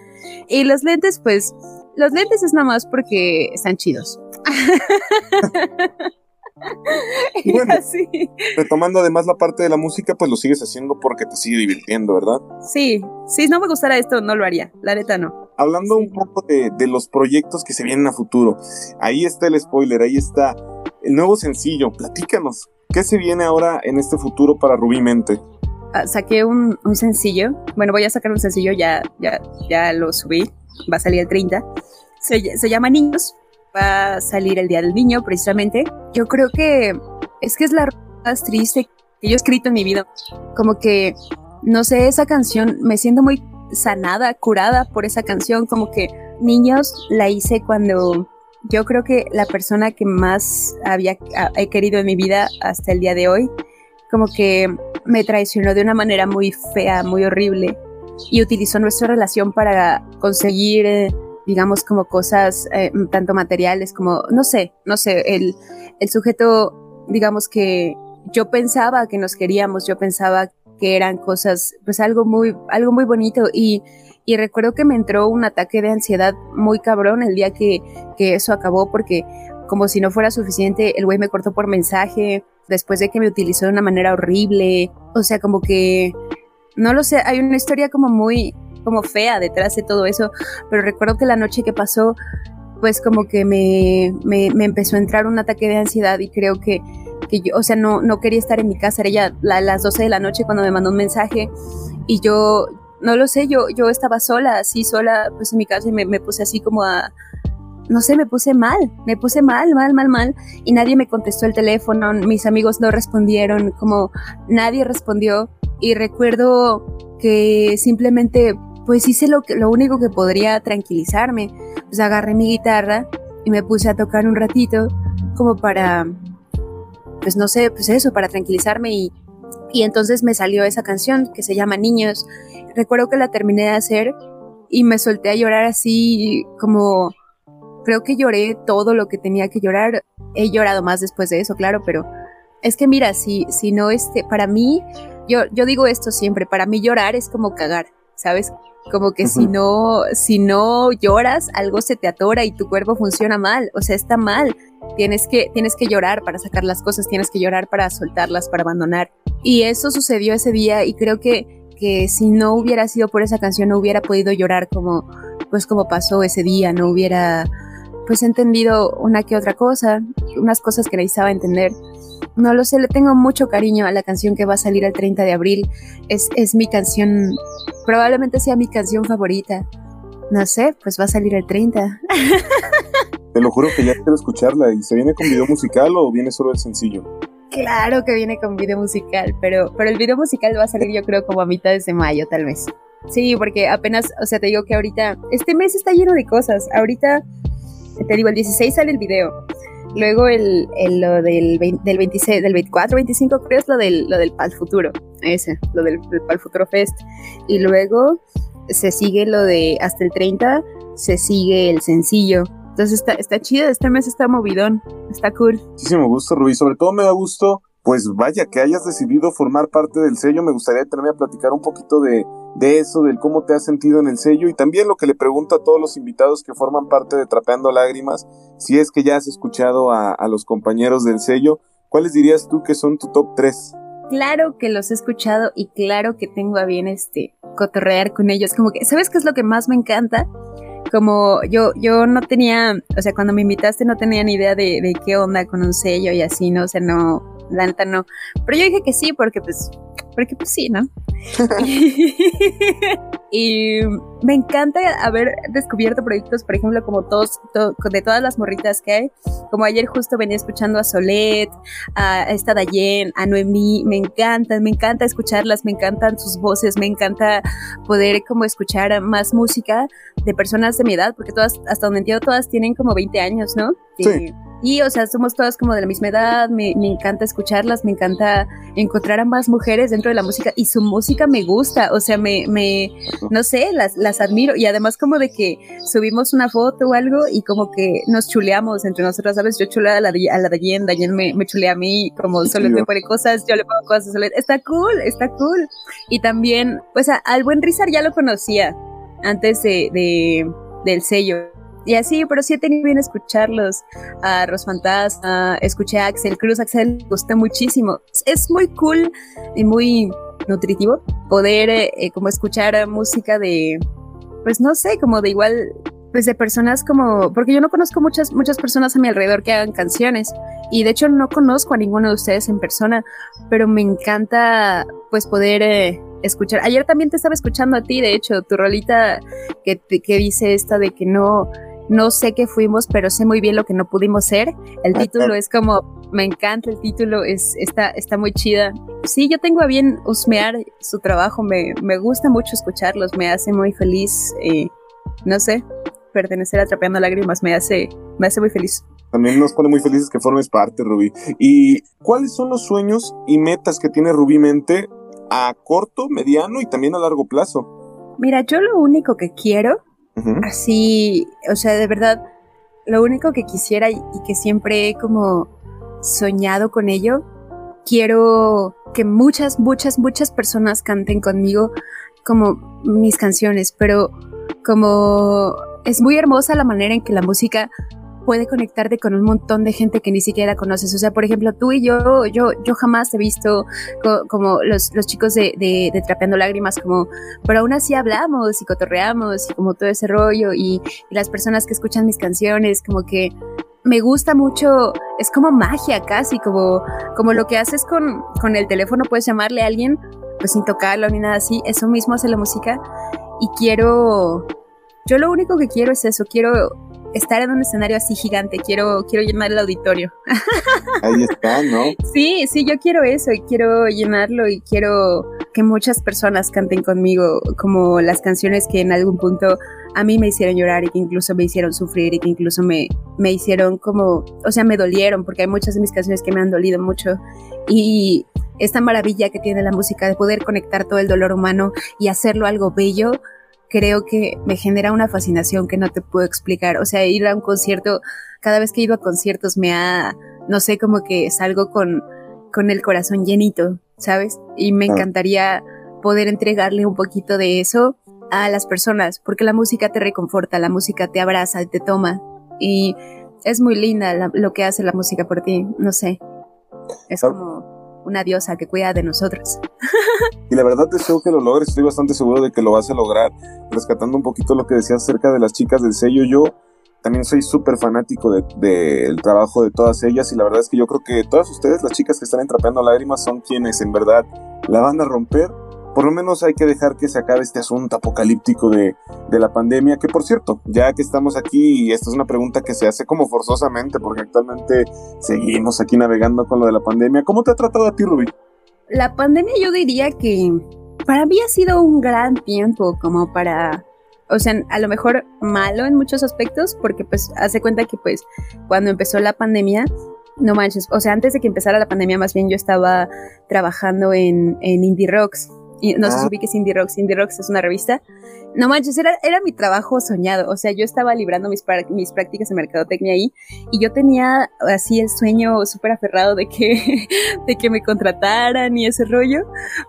Y los lentes, pues, los lentes es nada más porque están chidos. (laughs) (laughs) y bueno, retomando además la parte de la música, pues lo sigues haciendo porque te sigue divirtiendo, ¿verdad? Sí, si no me gustara esto, no lo haría, la neta no. Hablando un poco de, de, los proyectos que se vienen a futuro, ahí está el spoiler, ahí está el nuevo sencillo, platícanos, ¿qué se viene ahora en este futuro para Rubí Mente? Ah, saqué un, un, sencillo, bueno, voy a sacar un sencillo, ya, ya, ya lo subí, va a salir el 30, se, se llama Niños, va a salir el Día del Niño, precisamente. Yo creo que es que es la más triste que yo he escrito en mi vida. Como que, no sé, esa canción, me siento muy sanada, curada por esa canción. Como que Niños la hice cuando yo creo que la persona que más había he querido en mi vida hasta el día de hoy, como que me traicionó de una manera muy fea, muy horrible y utilizó nuestra relación para conseguir eh, digamos, como cosas eh, tanto materiales como, no sé, no sé, el, el sujeto, digamos que yo pensaba que nos queríamos, yo pensaba que eran cosas, pues algo muy, algo muy bonito. Y, y recuerdo que me entró un ataque de ansiedad muy cabrón el día que, que eso acabó porque como si no fuera suficiente, el güey me cortó por mensaje después de que me utilizó de una manera horrible, o sea, como que, no lo sé, hay una historia como muy, como fea detrás de todo eso, pero recuerdo que la noche que pasó, pues como que me, me, empezó a entrar un ataque de ansiedad y creo que, que yo, o sea, no, no quería estar en mi casa, era ya a las 12 de la noche cuando me mandó un mensaje y yo, no lo sé, yo, yo estaba sola, así sola, pues en mi casa y me, me puse así como a, no sé, me puse mal, me puse mal, mal, mal, mal, y nadie me contestó el teléfono, mis amigos no respondieron, como nadie respondió, y recuerdo que simplemente pues hice lo, que, lo único que podría tranquilizarme. Pues agarré mi guitarra y me puse a tocar un ratito como para, pues no sé, pues eso, para tranquilizarme y, y entonces me salió esa canción que se llama Niños. Recuerdo que la terminé de hacer y me solté a llorar así como, creo que lloré todo lo que tenía que llorar. He llorado más después de eso, claro, pero es que mira, si, si no, este, para mí, yo, yo digo esto siempre, para mí llorar es como cagar, ¿sabes? Como que si no, si no lloras, algo se te atora y tu cuerpo funciona mal, o sea, está mal. Tienes que, tienes que llorar para sacar las cosas, tienes que llorar para soltarlas, para abandonar. Y eso sucedió ese día y creo que, que si no hubiera sido por esa canción no hubiera podido llorar como, pues como pasó ese día, no hubiera pues entendido una que otra cosa, unas cosas que necesitaba entender. No lo sé, le tengo mucho cariño a la canción que va a salir el 30 de abril. Es, es mi canción, probablemente sea mi canción favorita. No sé, pues va a salir el 30. (laughs) Te lo juro que ya quiero escucharla. ¿Y se viene con video musical o viene solo el sencillo? Claro que viene con video musical, pero, pero el video musical va a salir yo creo como a mitad de mayo tal vez. Sí, porque apenas, o sea, te digo que ahorita, este mes está lleno de cosas. Ahorita, te digo, el 16 sale el video. Luego el, el lo del, del 26, del 24, 25 creo es lo del, lo del Pal Futuro, ese, lo del, Pal Futuro Fest. Y luego se sigue lo de hasta el 30, se sigue el sencillo. Entonces está, está chido, este mes está movidón, está cool. Muchísimo gusto, Rubí. Sobre todo me da gusto pues vaya, que hayas decidido formar parte del sello, me gustaría tenerme a platicar un poquito de, de eso, del cómo te has sentido en el sello y también lo que le pregunto a todos los invitados que forman parte de Trapeando Lágrimas, si es que ya has escuchado a, los compañeros del sello, ¿cuáles dirías tú que son tu top 3? Claro que los he escuchado y claro que tengo a bien este cotorrear con ellos, como que, ¿sabes qué es lo que más me encanta? Como yo, yo no tenía, o sea, cuando me invitaste no tenía ni idea de, de qué onda con un sello y así, ¿no? O sea, no, la neta no. Pero yo dije que sí, porque pues, porque pues sí, ¿no? (laughs) (laughs) Y me encanta haber descubierto proyectos, por ejemplo, como todos, de todas las morritas que hay. Como ayer justo venía escuchando a Solet, a esta Dayen, a Noemí. Me encanta, me encanta escucharlas, me encantan sus voces, me encanta poder como escuchar más música de personas de mi edad, porque todas, hasta donde entiendo, todas tienen como 20 años, ¿no? Sí. Y, o sea, somos todas como de la misma edad, me, me, encanta escucharlas, me encanta encontrar a más mujeres dentro de la música y su música me gusta, o sea, me, me no sé, las, las admiro y además como de que subimos una foto o algo y como que nos chuleamos entre nosotras, ¿sabes? Yo chulea a la, a la Dayen, Dayen me, me chulea a mí, como solo me pone cosas, yo le pongo cosas, Solet. está cool, está cool. Y también, pues al buen Rizar ya lo conocía antes de, de del sello y así, pero sí he tenido bien escucharlos. A Rosfantasma, escuché a Axel Cruz, Axel me gustó muchísimo. Es muy cool y muy nutritivo poder eh, eh, como escuchar música de, pues no sé, como de igual, pues de personas como, porque yo no conozco muchas, muchas personas a mi alrededor que hagan canciones y de hecho no conozco a ninguno de ustedes en persona, pero me encanta pues poder... Eh, escuchar. Ayer también te estaba escuchando a ti, de hecho, tu rolita que, que dice esta de que no, no sé qué fuimos, pero sé muy bien lo que no pudimos ser. El título es como, me encanta el título, es, está, está muy chida. Sí, yo tengo a bien husmear su trabajo, me, me gusta mucho escucharlos, me hace muy feliz, eh, no sé, pertenecer a Trapeando Lágrimas me hace, me hace muy feliz. También nos pone muy felices que formes parte, Rubí. ¿Y cuáles son los sueños y metas que tiene Rubí Mente a corto, mediano y también a largo plazo? Mira, yo lo único que quiero Así, o sea, de verdad, lo único que quisiera y, que siempre he como soñado con ello, quiero que muchas, muchas, muchas personas canten conmigo como mis canciones, pero como es muy hermosa la manera en que la música puede conectarte con un montón de gente que ni siquiera conoces. O sea, por ejemplo, tú y yo, yo, yo jamás he visto como los, los chicos de, de, Trapeando Lágrimas, como, pero aún así hablamos y cotorreamos y como todo ese rollo y, las personas que escuchan mis canciones, como que me gusta mucho, es como magia casi, como, como lo que haces con, con el teléfono, puedes llamarle a alguien, pues sin tocarlo ni nada así, eso mismo hace la música y quiero, yo lo único que quiero es eso, quiero estar en un escenario así gigante, quiero, quiero llenar el auditorio. (laughs) Ahí está, ¿no? Sí, sí, yo quiero eso y quiero llenarlo y quiero que muchas personas canten conmigo como las canciones que en algún punto a mí me hicieron llorar y que incluso me hicieron sufrir y que incluso me, me hicieron como, o sea, me dolieron porque hay muchas de mis canciones que me han dolido mucho y esta maravilla que tiene la música de poder conectar todo el dolor humano y hacerlo algo bello, creo que me genera una fascinación que no te puedo explicar. O sea, ir a un concierto, cada vez que he ido a conciertos me ha, no sé, como que salgo con, con el corazón llenito, ¿sabes? Y me encantaría poder entregarle un poquito de eso a las personas, porque la música te reconforta, la música te abraza, te toma. Y es muy linda lo que hace la música por ti, no sé. Es como una diosa que cuida de nosotros. Y la verdad deseo que lo logres, estoy bastante seguro de que lo vas a lograr. Rescatando un poquito lo que decías acerca de las chicas del sello, yo también soy súper fanático del de, trabajo de todas ellas y la verdad es que yo creo que todas ustedes, las chicas que están entrapeando lágrimas, son quienes en verdad la van a romper por lo menos hay que dejar que se acabe este asunto apocalíptico de, la pandemia, que por cierto, ya que estamos aquí, y esta es una pregunta que se hace como forzosamente, porque actualmente seguimos aquí navegando con lo de la pandemia, ¿cómo te ha tratado a ti, Rubí? La pandemia yo diría que para mí ha sido un gran tiempo como para o sea, a lo mejor malo en muchos aspectos, porque pues hace cuenta que pues cuando empezó la pandemia, no manches, o sea, antes de que empezara la pandemia más bien yo estaba trabajando en, en Indie Rocks, y no sé si ah. que es Indie Rocks. Indie Rocks es una revista. No manches, era, era mi trabajo soñado. O sea, yo estaba librando mis, mis prácticas de mercadotecnia ahí y yo tenía así el sueño súper aferrado de que, (laughs) de que me contrataran y ese rollo,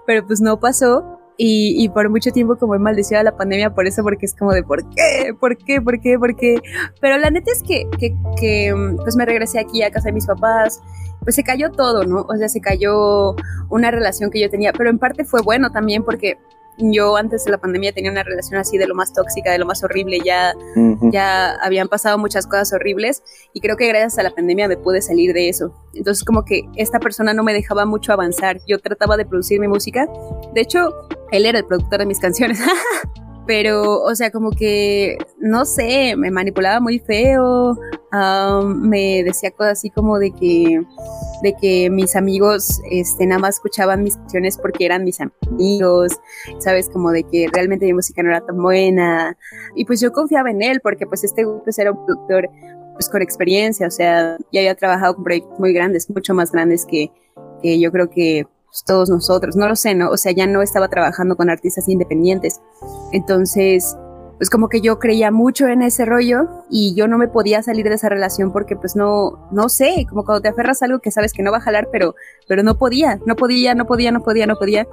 pero pues no pasó. Y, por mucho tiempo como he maldecido a la pandemia por eso, porque es como de ¿por qué? ¿Por qué? ¿Por qué? ¿Por qué? Pero la neta es que, que, que pues me regresé aquí a casa de mis papás pues se cayó todo, ¿no? O sea, se cayó una relación que yo tenía, pero en parte fue bueno también porque yo antes de la pandemia tenía una relación así de lo más tóxica, de lo más horrible, ya, ya habían pasado muchas cosas horribles y creo que gracias a la pandemia me pude salir de eso. Entonces como que esta persona no me dejaba mucho avanzar, yo trataba de producir mi música, de hecho él era el productor de mis (laughs) canciones. Pero, o sea, como que, no sé, me manipulaba muy feo, me decía cosas así como de que, de que mis amigos, este, nada más escuchaban mis canciones porque eran mis amigos, sabes, como de que realmente mi música no era tan buena, y pues yo confiaba en él porque pues este grupo era un productor pues con experiencia, o sea, ya había trabajado con proyectos muy grandes, mucho más grandes que, que yo creo que pues, todos nosotros, no lo sé, ¿no? O sea, ya no estaba trabajando con artistas independientes. Entonces, pues como que yo creía mucho en ese rollo y yo no me podía salir de esa relación porque pues no, no sé, como cuando te aferras a algo que sabes que no va a jalar, pero, pero no podía, no podía, no podía, no podía, no podía.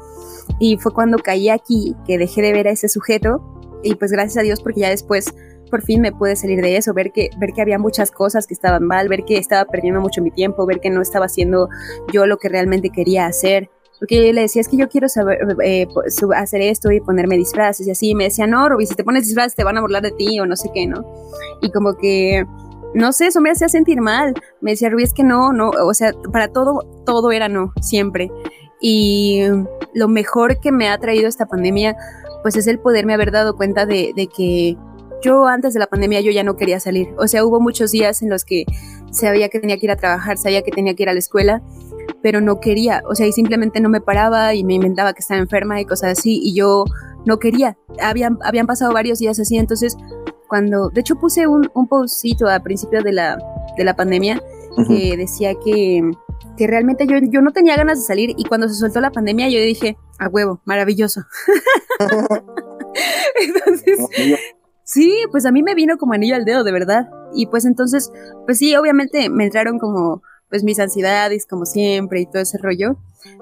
Y fue cuando caí aquí que dejé de ver a ese sujeto y pues gracias a Dios porque ya después por fin me pude salir de eso, ver que, ver que había muchas cosas que estaban mal, ver que estaba perdiendo mucho mi tiempo, ver que no estaba haciendo yo lo que realmente quería hacer. Porque yo le decía, es que yo quiero saber, eh, hacer esto y ponerme disfraces y así. Y me decía, no, Ruby, si te pones disfraces te van a burlar de ti o no sé qué, ¿no? Y como que, no sé, eso me hacía sentir mal. Me decía, Ruby, es que no, no, o sea, para todo, todo era no, siempre. Y lo mejor que me ha traído esta pandemia, pues es el poderme haber dado cuenta de, de que yo antes de la pandemia yo ya no quería salir. O sea, hubo muchos días en los que sabía que tenía que ir a trabajar, sabía que tenía que ir a la escuela, pero no quería. O sea, y simplemente no me paraba y me inventaba que estaba enferma y cosas así. Y yo no quería. Habían, habían pasado varios días así. Entonces, cuando, de hecho puse un, un postcito a principio de la, de la pandemia que decía que, que realmente yo, yo no tenía ganas de salir y cuando se soltó la pandemia yo dije, a huevo, maravilloso. (laughs) Entonces, Sí, pues a mí me vino como anillo al dedo, de verdad. Y pues entonces, pues sí, obviamente me entraron como pues mis ansiedades como siempre y todo ese rollo,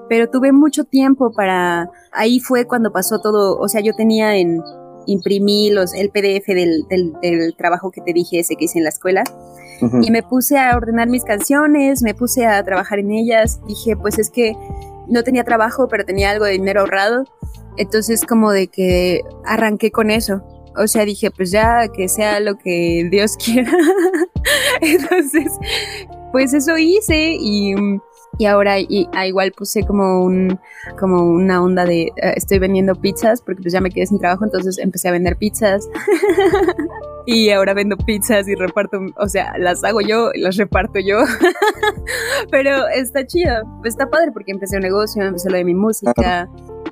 pero tuve mucho tiempo para, ahí fue cuando pasó todo, o sea, yo tenía en, imprimí los, el PDF del, del, trabajo que te dije ese que hice en la escuela. Y me puse a ordenar mis canciones, me puse a trabajar en ellas, dije, pues es que no tenía trabajo, pero tenía algo de dinero ahorrado, entonces como de que arranqué con eso. O sea, dije, pues ya que sea lo que Dios (laughs) quiera. Entonces, pues eso hice y, y ahora y, ah, igual puse como un como una onda de eh, estoy vendiendo pizzas porque pues ya me quedé sin trabajo, entonces empecé a vender pizzas. (laughs) y ahora vendo pizzas y reparto, o sea, las hago yo las reparto yo. (laughs) Pero está chido, está padre porque empecé un negocio, empecé lo de mi música.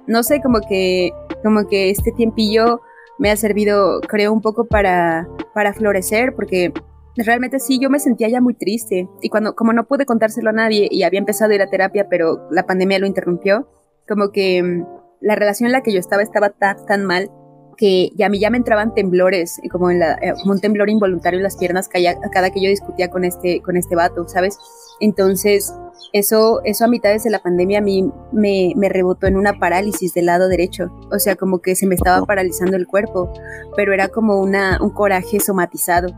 No sé, como que como que este tiempillo me ha servido, creo, un poco para, para florecer, porque realmente sí, yo me sentía ya muy triste. Y cuando, como no pude contárselo a nadie y había empezado a ir a terapia, pero la pandemia lo interrumpió, como que mm, la relación en la que yo estaba estaba tan, tan mal que ya a mí ya me entraban temblores, como, en la, eh, como un temblor involuntario en las piernas cada, cada que yo discutía con este, con este vato, ¿sabes? Entonces, eso, eso a mitades de la pandemia a mí me, me rebotó en una parálisis del lado derecho. O sea, como que se me estaba paralizando el cuerpo, pero era como una, un coraje somatizado.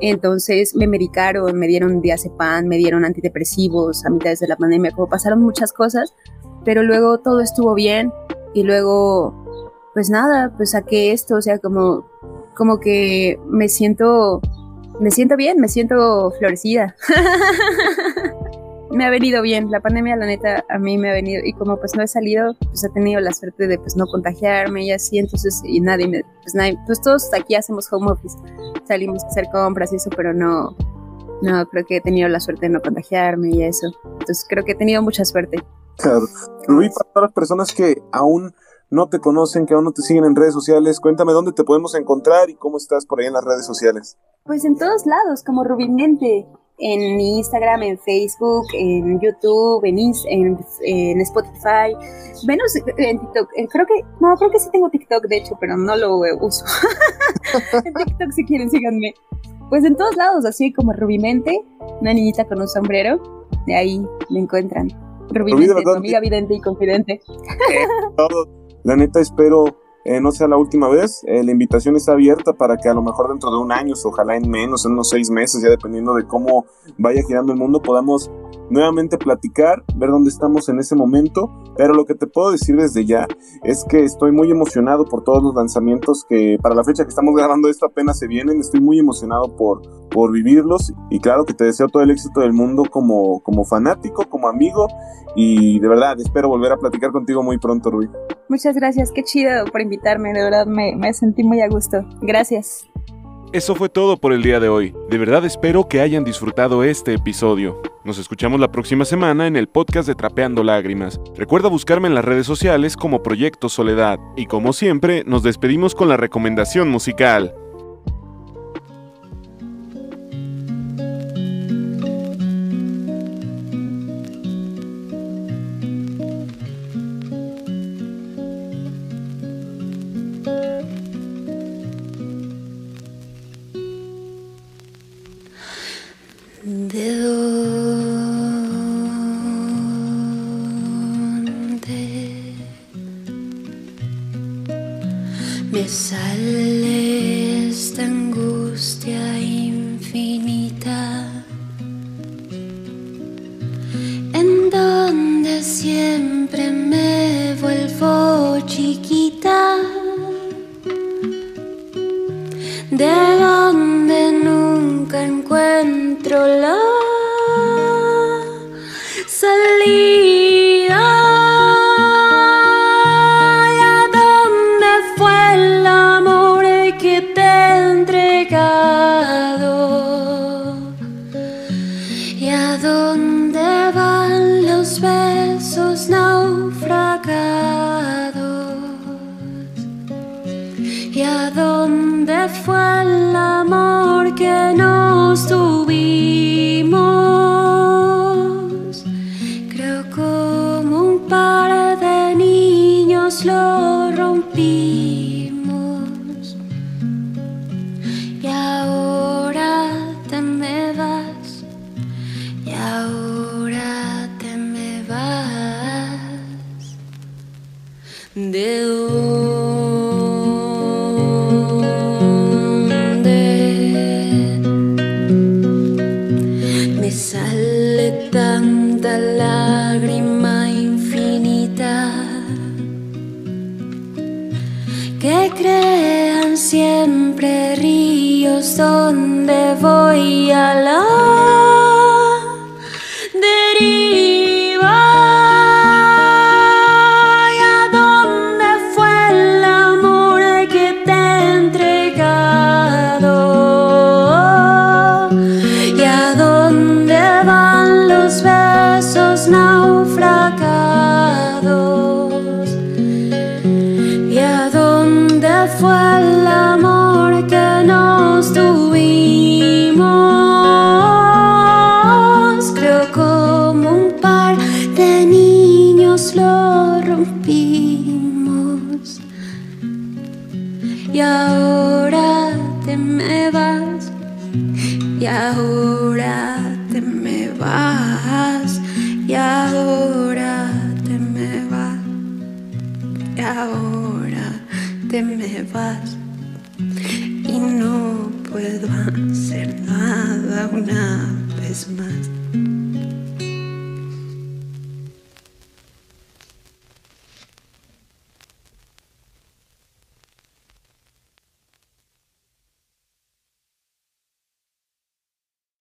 Entonces me medicaron, me dieron diazepam, me dieron antidepresivos a mitades de la pandemia, como pasaron muchas cosas, pero luego todo estuvo bien y luego, pues nada, pues saqué esto, o sea, como, como que me siento me siento bien, me siento florecida. (laughs) me ha venido bien, la pandemia la neta a mí me ha venido y como pues no he salido, pues he tenido la suerte de pues no contagiarme y así, entonces y nadie me, pues nadie, pues todos aquí hacemos home office, salimos a hacer compras y eso, pero no, no, creo que he tenido la suerte de no contagiarme y eso, entonces creo que he tenido mucha suerte. Claro. Rubí, para todas las personas que aún no te conocen, que aún no te siguen en redes sociales, cuéntame dónde te podemos encontrar y cómo estás por ahí en las redes sociales. Pues en todos lados, como Rubimente, en Instagram, en Facebook, en YouTube, en, en, Spotify, menos en TikTok. Eh, creo que, no, creo que sí tengo TikTok, de hecho, pero no lo uso. (laughs) en TikTok si quieren, síganme. Pues en todos lados, así como Rubimente, una niñita con un sombrero, de ahí me encuentran. Rubimente, tu amiga vidente y confidente. Eh, la neta espero eh, no sea la última vez. Eh, la invitación está abierta para que a lo mejor dentro de un año, ojalá en menos, en unos seis meses, ya dependiendo de cómo vaya girando el mundo, podamos nuevamente platicar, ver dónde estamos en ese momento. Pero lo que te puedo decir desde ya es que estoy muy emocionado por todos los lanzamientos que para la fecha que estamos grabando esto apenas se vienen. Estoy muy emocionado por, por vivirlos y claro que te deseo todo el éxito del mundo como, como fanático, como amigo y de verdad espero volver a platicar contigo muy pronto, Rui. Muchas gracias, qué chido por invitarme de verdad me, me sentí muy a gusto. Gracias. Eso fue todo por el día de hoy. De verdad espero que hayan disfrutado este episodio. Nos escuchamos la próxima semana en el podcast de Trapeando Lágrimas. Recuerda buscarme en las redes sociales como Proyecto Soledad. Y como siempre, nos despedimos con la recomendación musical.